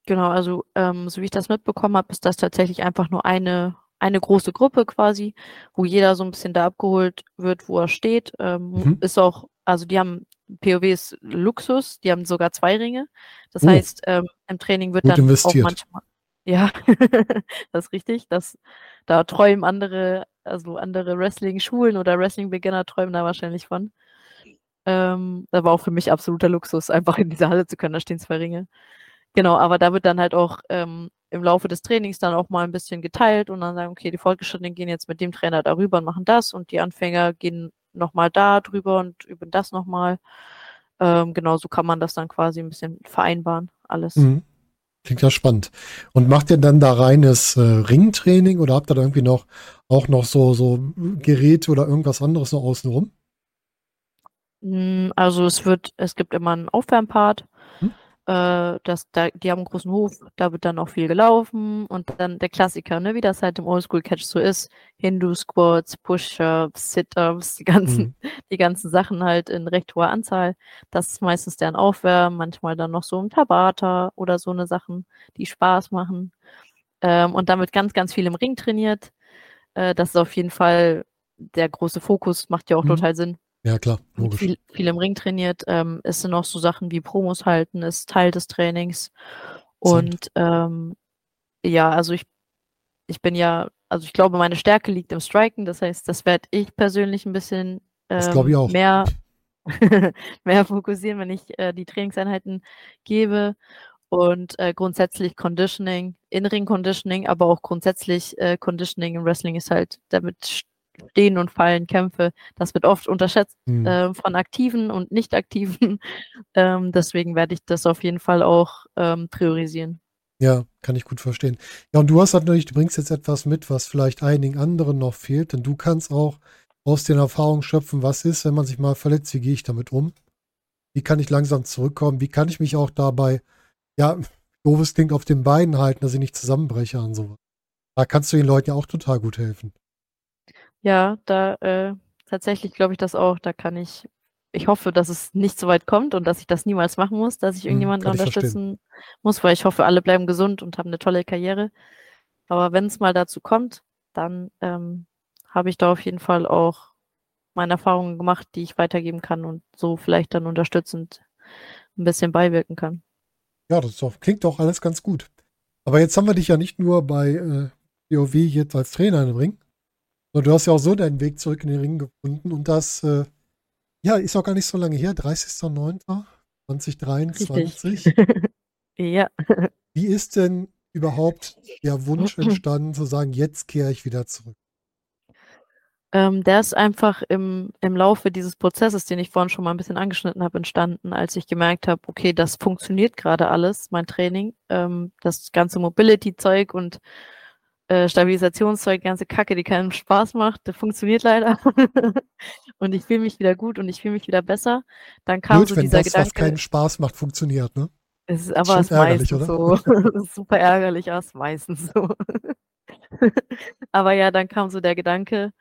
Genau, also ähm, so wie ich das mitbekommen habe, ist das tatsächlich einfach nur eine, eine große Gruppe quasi, wo jeder so ein bisschen da abgeholt wird, wo er steht. Ähm, Mhm. Ist auch, also die haben, POW ist Luxus, die haben sogar zwei Ringe. Das Oh. heißt, ähm, im Training wird dann auch investiert. manchmal, ja, das ist richtig, das, da träumen andere, also andere Wrestling-Schulen oder Wrestling-Beginner träumen da wahrscheinlich von. Ähm, das war auch für mich absoluter Luxus, einfach in dieser Halle zu können, da stehen zwei Ringe. Genau, aber da wird dann halt auch ähm, im Laufe des Trainings dann auch mal ein bisschen geteilt und dann sagen, okay, die Fortgeschrittenen gehen jetzt mit dem Trainer darüber und machen das und die Anfänger gehen nochmal da drüber und üben das nochmal. Ähm, genau, so kann man das dann quasi ein bisschen vereinbaren, alles. Mhm. Klingt ja spannend. Und macht ihr dann da reines äh, Ringtraining oder habt ihr da irgendwie noch auch noch so, so Geräte oder irgendwas anderes noch außenrum? Mm, Also es wird, es gibt immer einen Aufwärmpart. Äh, das, da, die haben einen großen Hof, da wird dann auch viel gelaufen und dann der Klassiker, ne, wie das halt im Oldschool-Catch so ist. Hindu-Squats, Push-Ups, Sit-Ups, die ganzen, Mhm. die ganzen Sachen halt in recht hoher Anzahl. Das ist meistens deren Aufwärmen, manchmal dann noch so ein Tabata oder so eine Sachen, die Spaß machen. Ähm, und dann wird ganz, ganz viel im Ring trainiert. Äh, das ist auf jeden Fall der große Fokus, macht ja auch Mhm. total Sinn Ja, klar, logisch. viel, viel im Ring trainiert. Ähm, es sind auch so Sachen wie Promos halten, ist Teil des Trainings. Und ähm, ja, also ich, ich bin ja, also ich glaube, meine Stärke liegt im Striken. Das heißt, das werde ich persönlich ein bisschen ähm, auch. mehr, mehr fokussieren, wenn ich äh, die Trainingseinheiten gebe. Und äh, grundsätzlich Conditioning, In-Ring-Conditioning, aber auch grundsätzlich äh, Conditioning im Wrestling ist halt damit Stehen und Fallen, Kämpfe, das wird oft unterschätzt Mhm. äh, von Aktiven und Nicht-Aktiven. Ähm, deswegen werde ich das auf jeden Fall auch ähm, priorisieren. Ja, kann ich gut verstehen. Ja, und du hast natürlich, du bringst jetzt etwas mit, was vielleicht einigen anderen noch fehlt, denn du kannst auch aus den Erfahrungen schöpfen, was ist, wenn man sich mal verletzt, wie gehe ich damit um? Wie kann ich langsam zurückkommen? Wie kann ich mich auch dabei, ja, doofes klingt, auf den Beinen halten, dass ich nicht zusammenbreche und sowas. Da kannst du den Leuten ja auch total gut helfen. Ja, da äh, tatsächlich glaube ich das auch. Da kann ich, ich hoffe, dass es nicht so weit kommt und dass ich das niemals machen muss, dass ich Hm, irgendjemanden ich verstehen. unterstützen muss, weil ich hoffe, alle bleiben gesund und haben eine tolle Karriere. Aber wenn es mal dazu kommt, dann ähm, habe ich da auf jeden Fall auch meine Erfahrungen gemacht, die ich weitergeben kann und so vielleicht dann unterstützend ein bisschen beiwirken kann. Ja, das doch, klingt doch alles ganz gut. Aber jetzt haben wir dich ja nicht nur bei äh, WoW jetzt als Trainer im Ring, sondern du hast ja auch so deinen Weg zurück in den Ring gefunden und das, äh, ja, ist auch gar nicht so lange her, 30.09.2023. Richtig. ja. Wie ist denn überhaupt der Wunsch entstanden, zu sagen, jetzt kehre ich wieder zurück? Ähm, der ist einfach im, im Laufe dieses Prozesses, den ich vorhin schon mal ein bisschen angeschnitten habe, entstanden, als ich gemerkt habe, okay, das funktioniert gerade alles, mein Training, ähm, das ganze Mobility-Zeug und äh, Stabilisationszeug, ganze Kacke, die keinen Spaß macht, das funktioniert leider. und ich fühle mich wieder gut und ich fühle mich wieder besser. Dann kam Gut, so wenn dieser das, Gedanke. was keinen Spaß macht, funktioniert, ne? Es ist aber ist ärgerlich, meistens oder? so. Super ärgerlich, aber es ist meistens so. aber ja, dann kam so der Gedanke,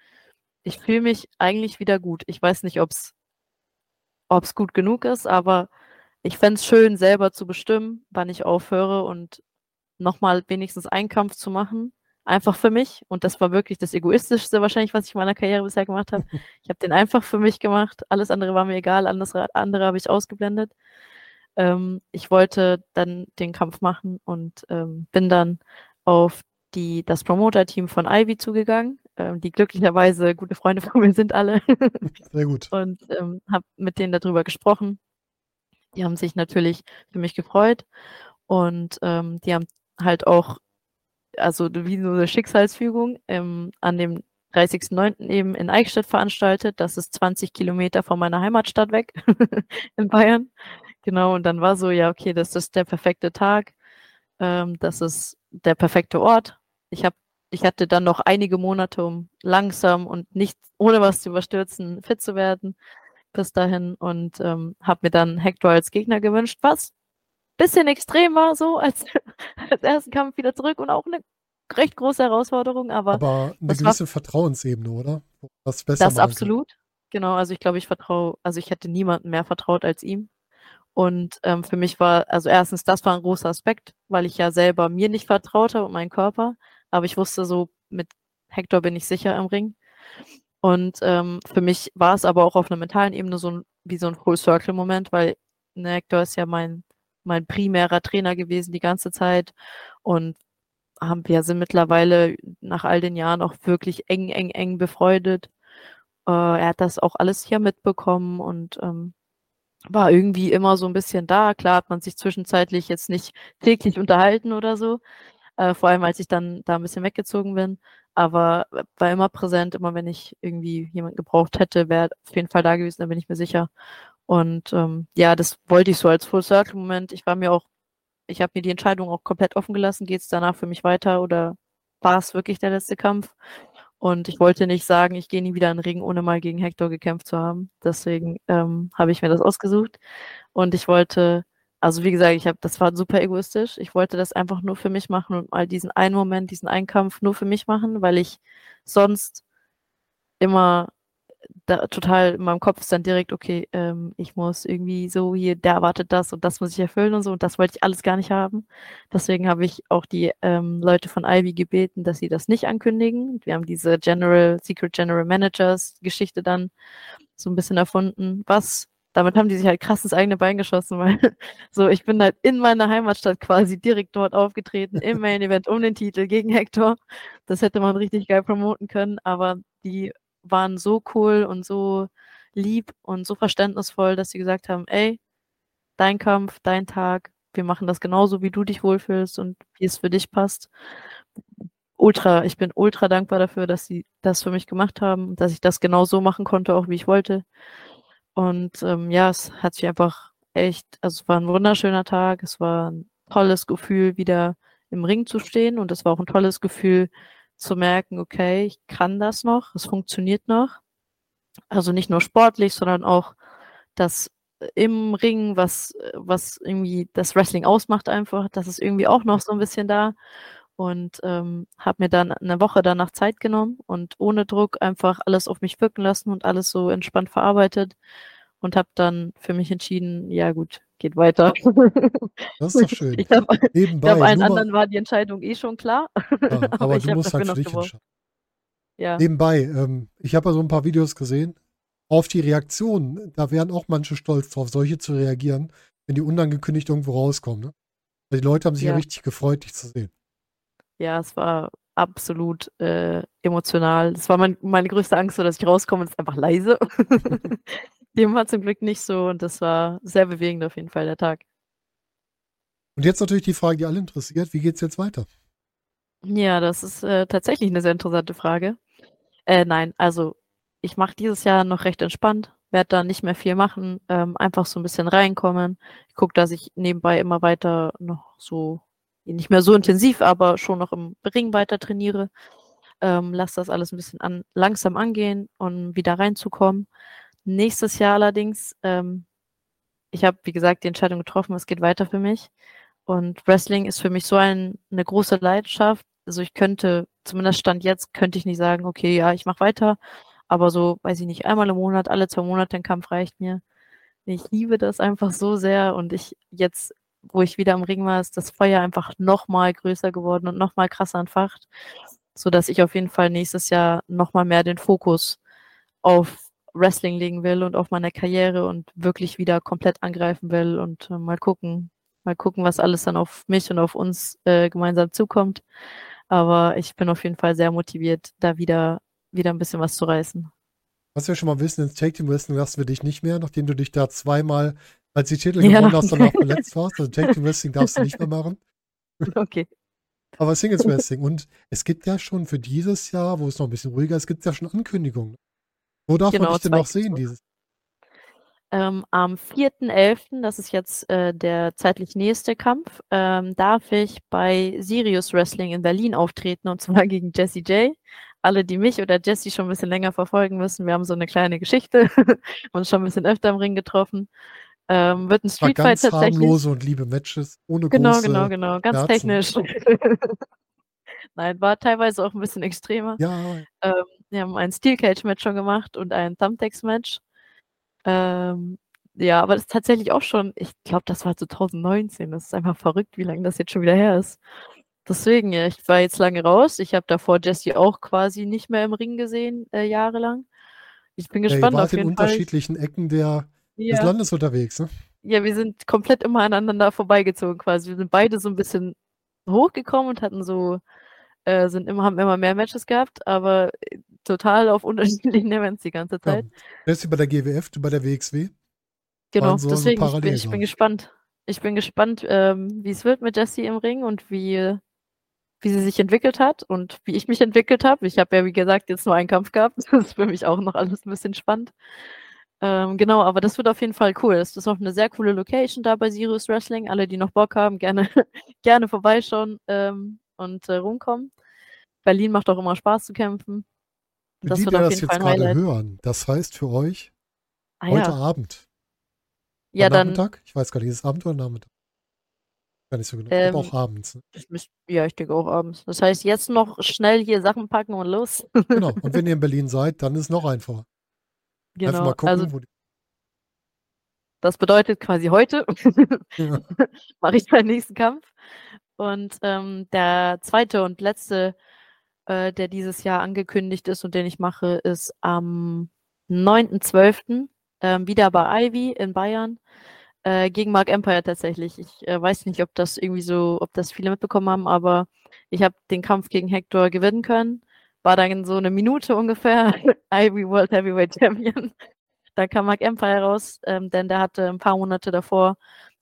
ich fühle mich eigentlich wieder gut. Ich weiß nicht, ob es gut genug ist, aber ich fände es schön, selber zu bestimmen, wann ich aufhöre und nochmal wenigstens einen Kampf zu machen. Einfach für mich. Und das war wirklich das Egoistischste wahrscheinlich, was ich in meiner Karriere bisher gemacht habe. Ich habe den einfach für mich gemacht. Alles andere war mir egal. Alles andere habe ich ausgeblendet. Ähm, ich wollte dann den Kampf machen und ähm, bin dann auf die, das Promoter-Team von Ivy zugegangen, ähm, die glücklicherweise gute Freunde von mir sind alle. Sehr gut. und ähm, habe mit denen darüber gesprochen. Die haben sich natürlich für mich gefreut und ähm, die haben halt auch, also wie so eine Schicksalsfügung, ähm, an dem 30.09. eben in Eichstätt veranstaltet. Das ist 20 Kilometer von meiner Heimatstadt weg in Bayern. Genau, und dann war so, ja, okay, das ist der perfekte Tag. Ähm, das ist der perfekte Ort. Ich habe ich hatte dann noch einige Monate, um langsam und nicht ohne was zu überstürzen, fit zu werden bis dahin und ähm, habe mir dann Hector als Gegner gewünscht, was bisschen extrem war, so als, als ersten Kampf wieder zurück und auch eine recht große Herausforderung, aber, Aber eine das war- gewisse Vertrauensebene, oder? Was besser das machen kann. absolut. Genau, also ich glaube, ich vertraue, also ich hätte niemandem mehr vertraut als ihm. Und ähm, für mich war, also erstens, das war ein großer Aspekt, weil ich ja selber mir nicht vertraut habe und meinen Körper. Aber ich wusste so, mit Hector bin ich sicher im Ring. Und ähm, für mich war es aber auch auf einer mentalen Ebene so ein, wie so ein Full-Circle-Moment, weil ne, Hector ist ja mein, mein primärer Trainer gewesen die ganze Zeit. Und haben, wir sind mittlerweile nach all den Jahren auch wirklich eng, eng, eng befreundet. Äh, er hat das auch alles hier mitbekommen und ähm, war irgendwie immer so ein bisschen da. Klar hat man sich zwischenzeitlich jetzt nicht täglich unterhalten oder so, äh, vor allem als ich dann da ein bisschen weggezogen bin, aber war immer präsent, immer wenn ich irgendwie jemanden gebraucht hätte, wäre auf jeden Fall da gewesen, da bin ich mir sicher. Und ähm, ja, das wollte ich so als Full Circle Moment. Ich war mir auch, ich habe mir die Entscheidung auch komplett offen gelassen, geht es danach für mich weiter oder war es wirklich der letzte Kampf? Und ich wollte nicht sagen, ich gehe nie wieder in den Ring, ohne mal gegen Hector gekämpft zu haben. Deswegen ähm, habe ich mir das ausgesucht. Und ich wollte, also wie gesagt, ich habe, das war super egoistisch. Ich wollte das einfach nur für mich machen und mal diesen einen Moment, diesen einen Kampf nur für mich machen, weil ich sonst immer da, total in meinem Kopf ist dann direkt, okay, ähm, ich muss irgendwie so hier, der erwartet das und das muss ich erfüllen und so und das wollte ich alles gar nicht haben. Deswegen habe ich auch die ähm, Leute von Ivy gebeten, dass sie das nicht ankündigen. Wir haben diese General, Secret General Managers Geschichte dann so ein bisschen erfunden, was damit haben die sich halt krass ins eigene Bein geschossen, weil so, ich bin halt in meiner Heimatstadt quasi direkt dort aufgetreten, im Main Event um den Titel gegen Hector. Das hätte man richtig geil promoten können, aber die waren so cool und so lieb und so verständnisvoll, dass sie gesagt haben, ey, dein Kampf, dein Tag, wir machen das genauso, wie du dich wohlfühlst und wie es für dich passt. Ultra, ich bin ultra dankbar dafür, dass sie das für mich gemacht haben dass ich das genau so machen konnte, auch wie ich wollte. Und ähm, ja, es hat sich einfach echt, also es war ein wunderschöner Tag, es war ein tolles Gefühl, wieder im Ring zu stehen und es war auch ein tolles Gefühl zu merken, okay, ich kann das noch, es funktioniert noch. Also nicht nur sportlich, sondern auch das im Ring, was, was irgendwie das Wrestling ausmacht einfach, das ist irgendwie auch noch so ein bisschen da. Und ähm, habe mir dann eine Woche danach Zeit genommen und ohne Druck einfach alles auf mich wirken lassen und alles so entspannt verarbeitet und habe dann für mich entschieden, ja gut, geht weiter. Das ist doch schön. Ich glaube, Nebenbei. glaub, allen anderen war die Entscheidung eh schon klar. ja, aber, ich du musst halt für dich entscheiden. Ja. Nebenbei, ähm, ich habe ja so ein paar Videos gesehen. Auf die Reaktionen, da wären auch manche stolz drauf, solche zu reagieren, wenn die unangekündigt irgendwo rauskommen. Ne? Weil die Leute haben sich ja. Ja. richtig gefreut, dich zu sehen. Ja, es war absolut äh, emotional. Das war mein, meine größte Angst, so dass ich rauskomme und es ist einfach leise. Dem war zum Glück nicht so und das war sehr bewegend auf jeden Fall der Tag. Und jetzt natürlich die Frage, die alle interessiert, wie geht's jetzt weiter? Ja, das ist äh, tatsächlich eine sehr interessante Frage. Äh, nein, also ich mache dieses Jahr noch recht entspannt, werde da nicht mehr viel machen, ähm, einfach so ein bisschen reinkommen. Ich gucke, dass ich nebenbei immer weiter noch so, nicht mehr so intensiv, aber schon noch im Ring weiter trainiere. Ähm, lass das alles ein bisschen an, langsam angehen, um wieder reinzukommen. Nächstes Jahr allerdings, ähm, ich habe, wie gesagt, die Entscheidung getroffen, es geht weiter für mich. Und Wrestling ist für mich so ein, eine große Leidenschaft. Also ich könnte, zumindest Stand jetzt, könnte ich nicht sagen, okay, ja, ich mache weiter. Aber so, weiß ich nicht, einmal im Monat, alle zwei Monate ein Kampf reicht mir. Ich liebe das einfach so sehr und ich jetzt, wo ich wieder im Ring war, ist das Feuer einfach noch mal größer geworden und noch mal krasser entfacht, so dass ich auf jeden Fall nächstes Jahr noch mal mehr den Fokus auf Wrestling legen will und auf meine Karriere und wirklich wieder komplett angreifen will und äh, mal gucken, mal gucken, was alles dann auf mich und auf uns äh, gemeinsam zukommt. Aber ich bin auf jeden Fall sehr motiviert, da wieder, wieder ein bisschen was zu reißen. Was wir schon mal wissen, ins Take Team Wrestling lassen wir dich nicht mehr, nachdem du dich da zweimal als die Titel gewonnen ja. hast, danach verletzt warst. Also Take Team Wrestling darfst du nicht mehr machen. Okay. Aber Singles Wrestling. Und es gibt ja schon für dieses Jahr, wo es noch ein bisschen ruhiger ist, gibt es ja schon Ankündigungen. Wo darf genau, man dich denn noch sehen dieses ähm, am 4.11., das ist jetzt äh, der zeitlich nächste Kampf, ähm, darf ich bei Sirius Wrestling in Berlin auftreten und zwar gegen Jesse J. Alle, die mich oder Jesse schon ein bisschen länger verfolgen müssen, wir haben so eine kleine Geschichte, uns schon ein bisschen öfter im Ring getroffen. Ähm, wird ein Street Fight tatsächlich. harmlose und liebe Matches, ohne Genau, große genau, genau, ganz Herzen. technisch. Nein, war teilweise auch ein bisschen extremer. Ja, Ähm, wir haben ein Steel Cage Match schon gemacht und ein Thumbtacks Match. Ähm, ja, aber das ist tatsächlich auch schon, ich glaube, das war 2019. Das ist einfach verrückt, wie lange das jetzt schon wieder her ist. Deswegen, ja, ich war jetzt lange raus. Ich habe davor Jesse auch quasi nicht mehr im Ring gesehen, äh, jahrelang. Ich bin ja, ihr gespannt auf wart in jeden Fall. unterschiedlichen Ecken der, des Ja. Landes unterwegs, ne? Ja, wir sind komplett immer aneinander vorbeigezogen quasi. Wir sind beide so ein bisschen hochgekommen und hatten so, äh, sind immer, haben immer mehr Matches gehabt, aber äh, total auf unterschiedlichen Events die ganze Ja. Zeit. Jesse bei der GWF, du bei der WXW. Genau, so, deswegen, ich bin, ich bin gespannt. Ich bin gespannt, ähm, wie es wird mit Jessie im Ring und wie, wie sie sich entwickelt hat und wie ich mich entwickelt habe. Ich habe ja, wie gesagt, jetzt nur einen Kampf gehabt. Das ist für mich auch noch alles ein bisschen spannend. Ähm, genau, aber das wird auf jeden Fall cool. Es ist auch eine sehr coole Location da bei Sirius Wrestling. Alle, die noch Bock haben, gerne, gerne vorbeischauen ähm, und äh, rumkommen. Berlin macht auch immer Spaß zu kämpfen. Für Das die, wird auf das jeden jetzt Fall ein Highlight. hören, das heißt für euch Ah heute ja, Abend. ja dann, Nachmittag? Ich weiß gar nicht, ist es Abend oder Nachmittag? Gar nicht so genau. Ähm, auch abends. Ne? müß, ja, ich denke auch abends. Das heißt, jetzt noch schnell hier Sachen packen und los. Genau. Und wenn ihr in Berlin seid, dann ist es noch einfacher. Einfach Genau, mal gucken, also wo die. das bedeutet quasi heute Ja. mache ich meinen nächsten Kampf. Und ähm, der zweite und letzte, äh, der dieses Jahr angekündigt ist und den ich mache, ist am 9.12. Ähm, wieder bei Ivy in Bayern äh, gegen Mark Empire tatsächlich. Ich äh, weiß nicht, ob das irgendwie so, ob das viele mitbekommen haben, aber ich habe den Kampf gegen Hector gewinnen können. War dann so eine Minute ungefähr Ivy World Heavyweight Champion. Da kam Mark Empire raus, ähm, denn der hatte ein paar Monate davor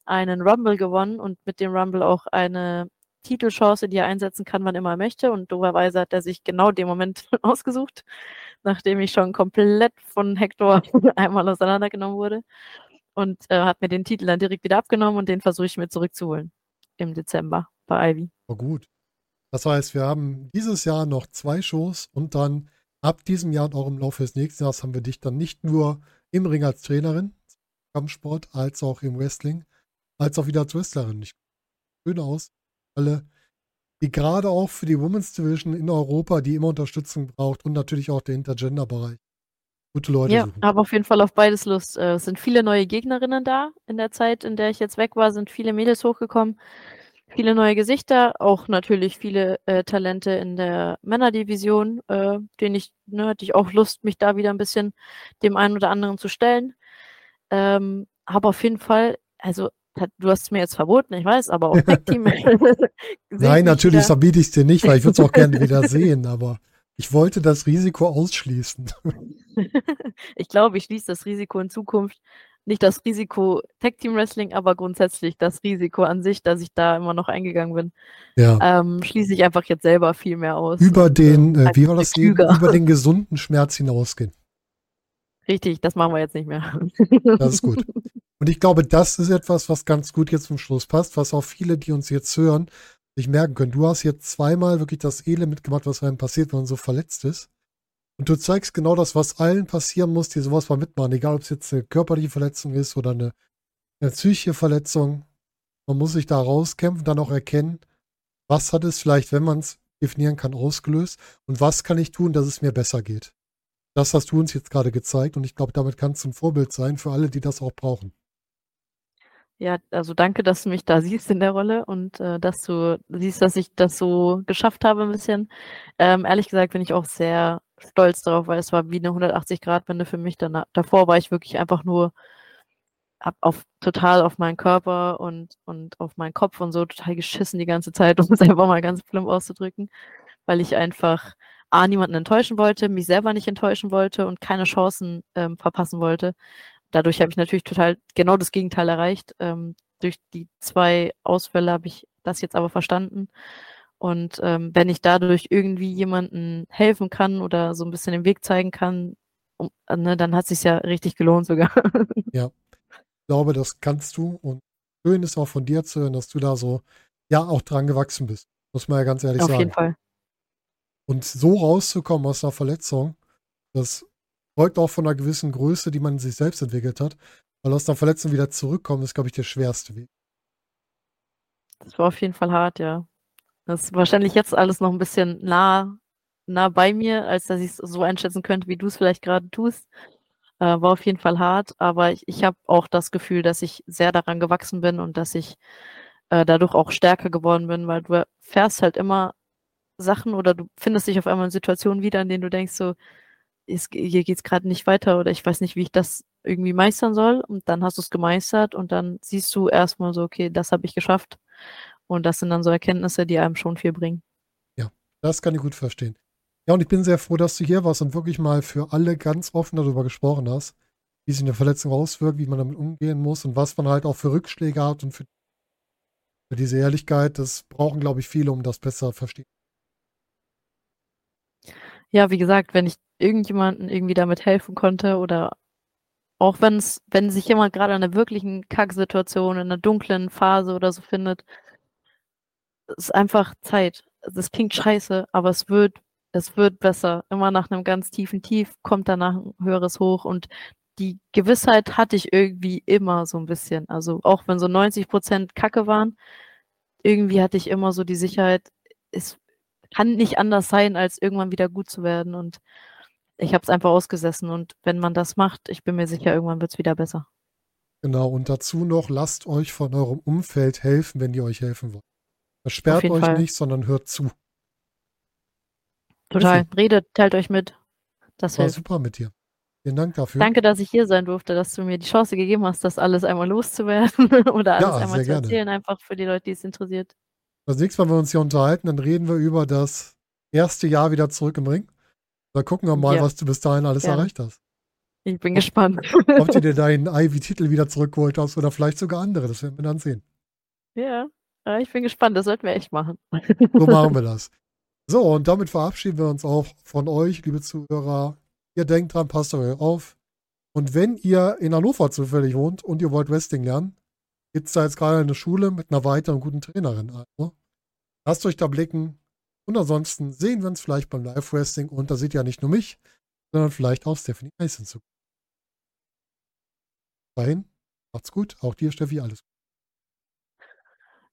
einen Rumble gewonnen und mit dem Rumble auch eine Titelchance, die er einsetzen kann, wann immer er möchte. Und doberweise hat er sich genau den Moment ausgesucht, nachdem ich schon komplett von Hector einmal auseinandergenommen wurde. Und äh, hat mir den Titel dann direkt wieder abgenommen und den versuche ich mir zurückzuholen im Dezember bei Ivy. Oh, gut. Das heißt, wir haben dieses Jahr noch zwei Shows und dann ab diesem Jahr und auch im Laufe des nächsten Jahres haben wir dich dann nicht nur im Ring als Trainerin, Kampfsport, als auch im Wrestling, als auch wieder als Wrestlerin. Ich schön aus. Alle, die gerade auch für die Women's Division in Europa, die immer Unterstützung braucht und natürlich auch der Intergender-Bereich. Gute Leute Ja, habe auf jeden Fall auf beides Lust. Äh, Es sind viele neue Gegnerinnen da. In der Zeit, in der ich jetzt weg war, sind viele Mädels hochgekommen. Viele neue Gesichter, auch natürlich viele äh, Talente in der Männerdivision, äh, denen ich, ne, hatte ich auch Lust, mich da wieder ein bisschen dem einen oder anderen zu stellen. Ähm, habe auf jeden Fall, also du hast es mir jetzt verboten, ich weiß, aber auch Tag Team. Nein, natürlich verbiete ich es dir nicht, weil ich würde es auch gerne wieder sehen, aber ich wollte das Risiko ausschließen. ich glaube, ich schließe das Risiko in Zukunft. Nicht das Risiko Tag Team Wrestling, aber grundsätzlich das Risiko an sich, dass ich da immer noch eingegangen bin, Ja. ähm, schließe ich einfach jetzt selber viel mehr aus. Über und, den, äh, äh, wie war das. Über den gesunden Schmerz hinausgehen. Richtig, das machen wir jetzt nicht mehr. Das ist gut. Und ich glaube, das ist etwas, was ganz gut jetzt zum Schluss passt, was auch viele, die uns jetzt hören, sich merken können. Du hast jetzt zweimal wirklich das Elend mitgemacht, was einem passiert, wenn man so verletzt ist. Und du zeigst genau das, was allen passieren muss, die sowas mal mitmachen. Egal, ob es jetzt eine körperliche Verletzung ist oder eine, eine psychische Verletzung. Man muss sich da rauskämpfen, dann auch erkennen, was hat es vielleicht, wenn man es definieren kann, ausgelöst und was kann ich tun, dass es mir besser geht. Das hast du uns jetzt gerade gezeigt und ich glaube, damit kannst du ein Vorbild sein für alle, die das auch brauchen. Ja, also danke, dass du mich da siehst in der Rolle und äh, dass du siehst, dass ich das so geschafft habe ein bisschen. Ähm, ehrlich gesagt bin ich auch sehr stolz darauf, weil es war wie eine 180-Grad-Wende für mich. Danach, davor war ich wirklich einfach nur auf, total auf meinen Körper und, und auf meinen Kopf und so total geschissen die ganze Zeit, um es einfach mal ganz plump auszudrücken, weil ich einfach A, niemanden enttäuschen wollte, mich selber nicht enttäuschen wollte und keine Chancen ähm, verpassen wollte. Dadurch habe ich natürlich total genau das Gegenteil erreicht. Ähm, durch die zwei Ausfälle habe ich das jetzt aber verstanden. Und ähm, wenn ich dadurch irgendwie jemanden helfen kann oder so ein bisschen den Weg zeigen kann, um, ne, dann hat es sich ja richtig gelohnt sogar. Ja, ich glaube, das kannst du. Und schön ist auch von dir zu hören, dass du da so, ja, auch dran gewachsen bist. Muss man ja ganz ehrlich Auf sagen. jeden Fall. Und so rauszukommen aus einer Verletzung, das folgt auch von einer gewissen Größe, die man sich selbst entwickelt hat. Weil aus einer Verletzung wieder zurückkommen, ist, glaube ich, der schwerste Weg. Das war auf jeden Fall hart, ja. Das ist wahrscheinlich jetzt alles noch ein bisschen nah, nah bei mir, als dass ich es so einschätzen könnte, wie du es vielleicht gerade tust. Äh, war auf jeden Fall hart, aber ich, ich habe auch das Gefühl, dass ich sehr daran gewachsen bin und dass ich äh, dadurch auch stärker geworden bin, weil du fährst halt immer Sachen oder du findest dich auf einmal in Situationen wieder, in denen du denkst so, ist, hier geht's gerade nicht weiter oder ich weiß nicht, wie ich das irgendwie meistern soll. Und dann hast du es gemeistert und dann siehst du erstmal so, okay, das habe ich geschafft. Und das sind dann so Erkenntnisse, die einem schon viel bringen. Ja, das kann ich gut verstehen. Ja, und ich bin sehr froh, dass du hier warst und wirklich mal für alle ganz offen darüber gesprochen hast, wie sich eine Verletzung auswirkt, wie man damit umgehen muss und was man halt auch für Rückschläge hat und für, für diese Ehrlichkeit. Das brauchen, glaube ich, viele, um das besser verstehen. Ja, wie gesagt, wenn ich irgendjemanden irgendwie damit helfen konnte oder auch wenn's, wenn sich jemand gerade in einer wirklichen Kacksituation, in einer dunklen Phase oder so findet, ist einfach Zeit. Das klingt scheiße, aber es wird, es wird besser. Immer nach einem ganz tiefen Tief kommt danach ein höheres Hoch und die Gewissheit hatte ich irgendwie immer so ein bisschen. Also auch wenn so 90 Prozent Kacke waren, irgendwie hatte ich immer so die Sicherheit, es kann nicht anders sein, als irgendwann wieder gut zu werden. Und ich habe es einfach ausgesessen. Und wenn man das macht, ich bin mir sicher, irgendwann wird es wieder besser. Genau, und dazu noch, lasst euch von eurem Umfeld helfen, wenn die euch helfen wollen. Versperrt euch Fall. nicht, sondern hört zu. Total. Redet, teilt euch mit. Das War hilft. super mit dir. Vielen Dank dafür. Danke, dass ich hier sein durfte, dass du mir die Chance gegeben hast, das alles einmal loszuwerden oder alles Ja, einmal zu gerne. erzählen, einfach für die Leute, die es interessiert. Das nächste Mal, wenn wir uns hier unterhalten, dann reden wir über das erste Jahr wieder zurück im Ring. Da gucken wir mal, Ja. was du bis dahin alles Gerne. erreicht hast. Ich bin gespannt. Ob du dir deinen Ivy-Titel wieder zurückgeholt hast oder vielleicht sogar andere. Das werden wir dann sehen. ja, äh, ich bin gespannt. Das sollten wir echt machen. So machen wir das. So, und damit verabschieden wir uns auch von euch, liebe Zuhörer. Ihr denkt dran, passt auf euch auf. Und wenn ihr in Hannover zufällig wohnt und ihr wollt Wrestling lernen, gibt es da jetzt gerade eine Schule mit einer weiteren guten Trainerin. Also, lasst euch da blicken. Und ansonsten sehen wir uns vielleicht beim Live-Wrestling. Und da seht ihr ja nicht nur mich, sondern vielleicht auch Stephanie Eisen zu. Dahin, macht's gut. Auch dir, Steffi, alles gut.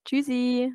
Tschüssi.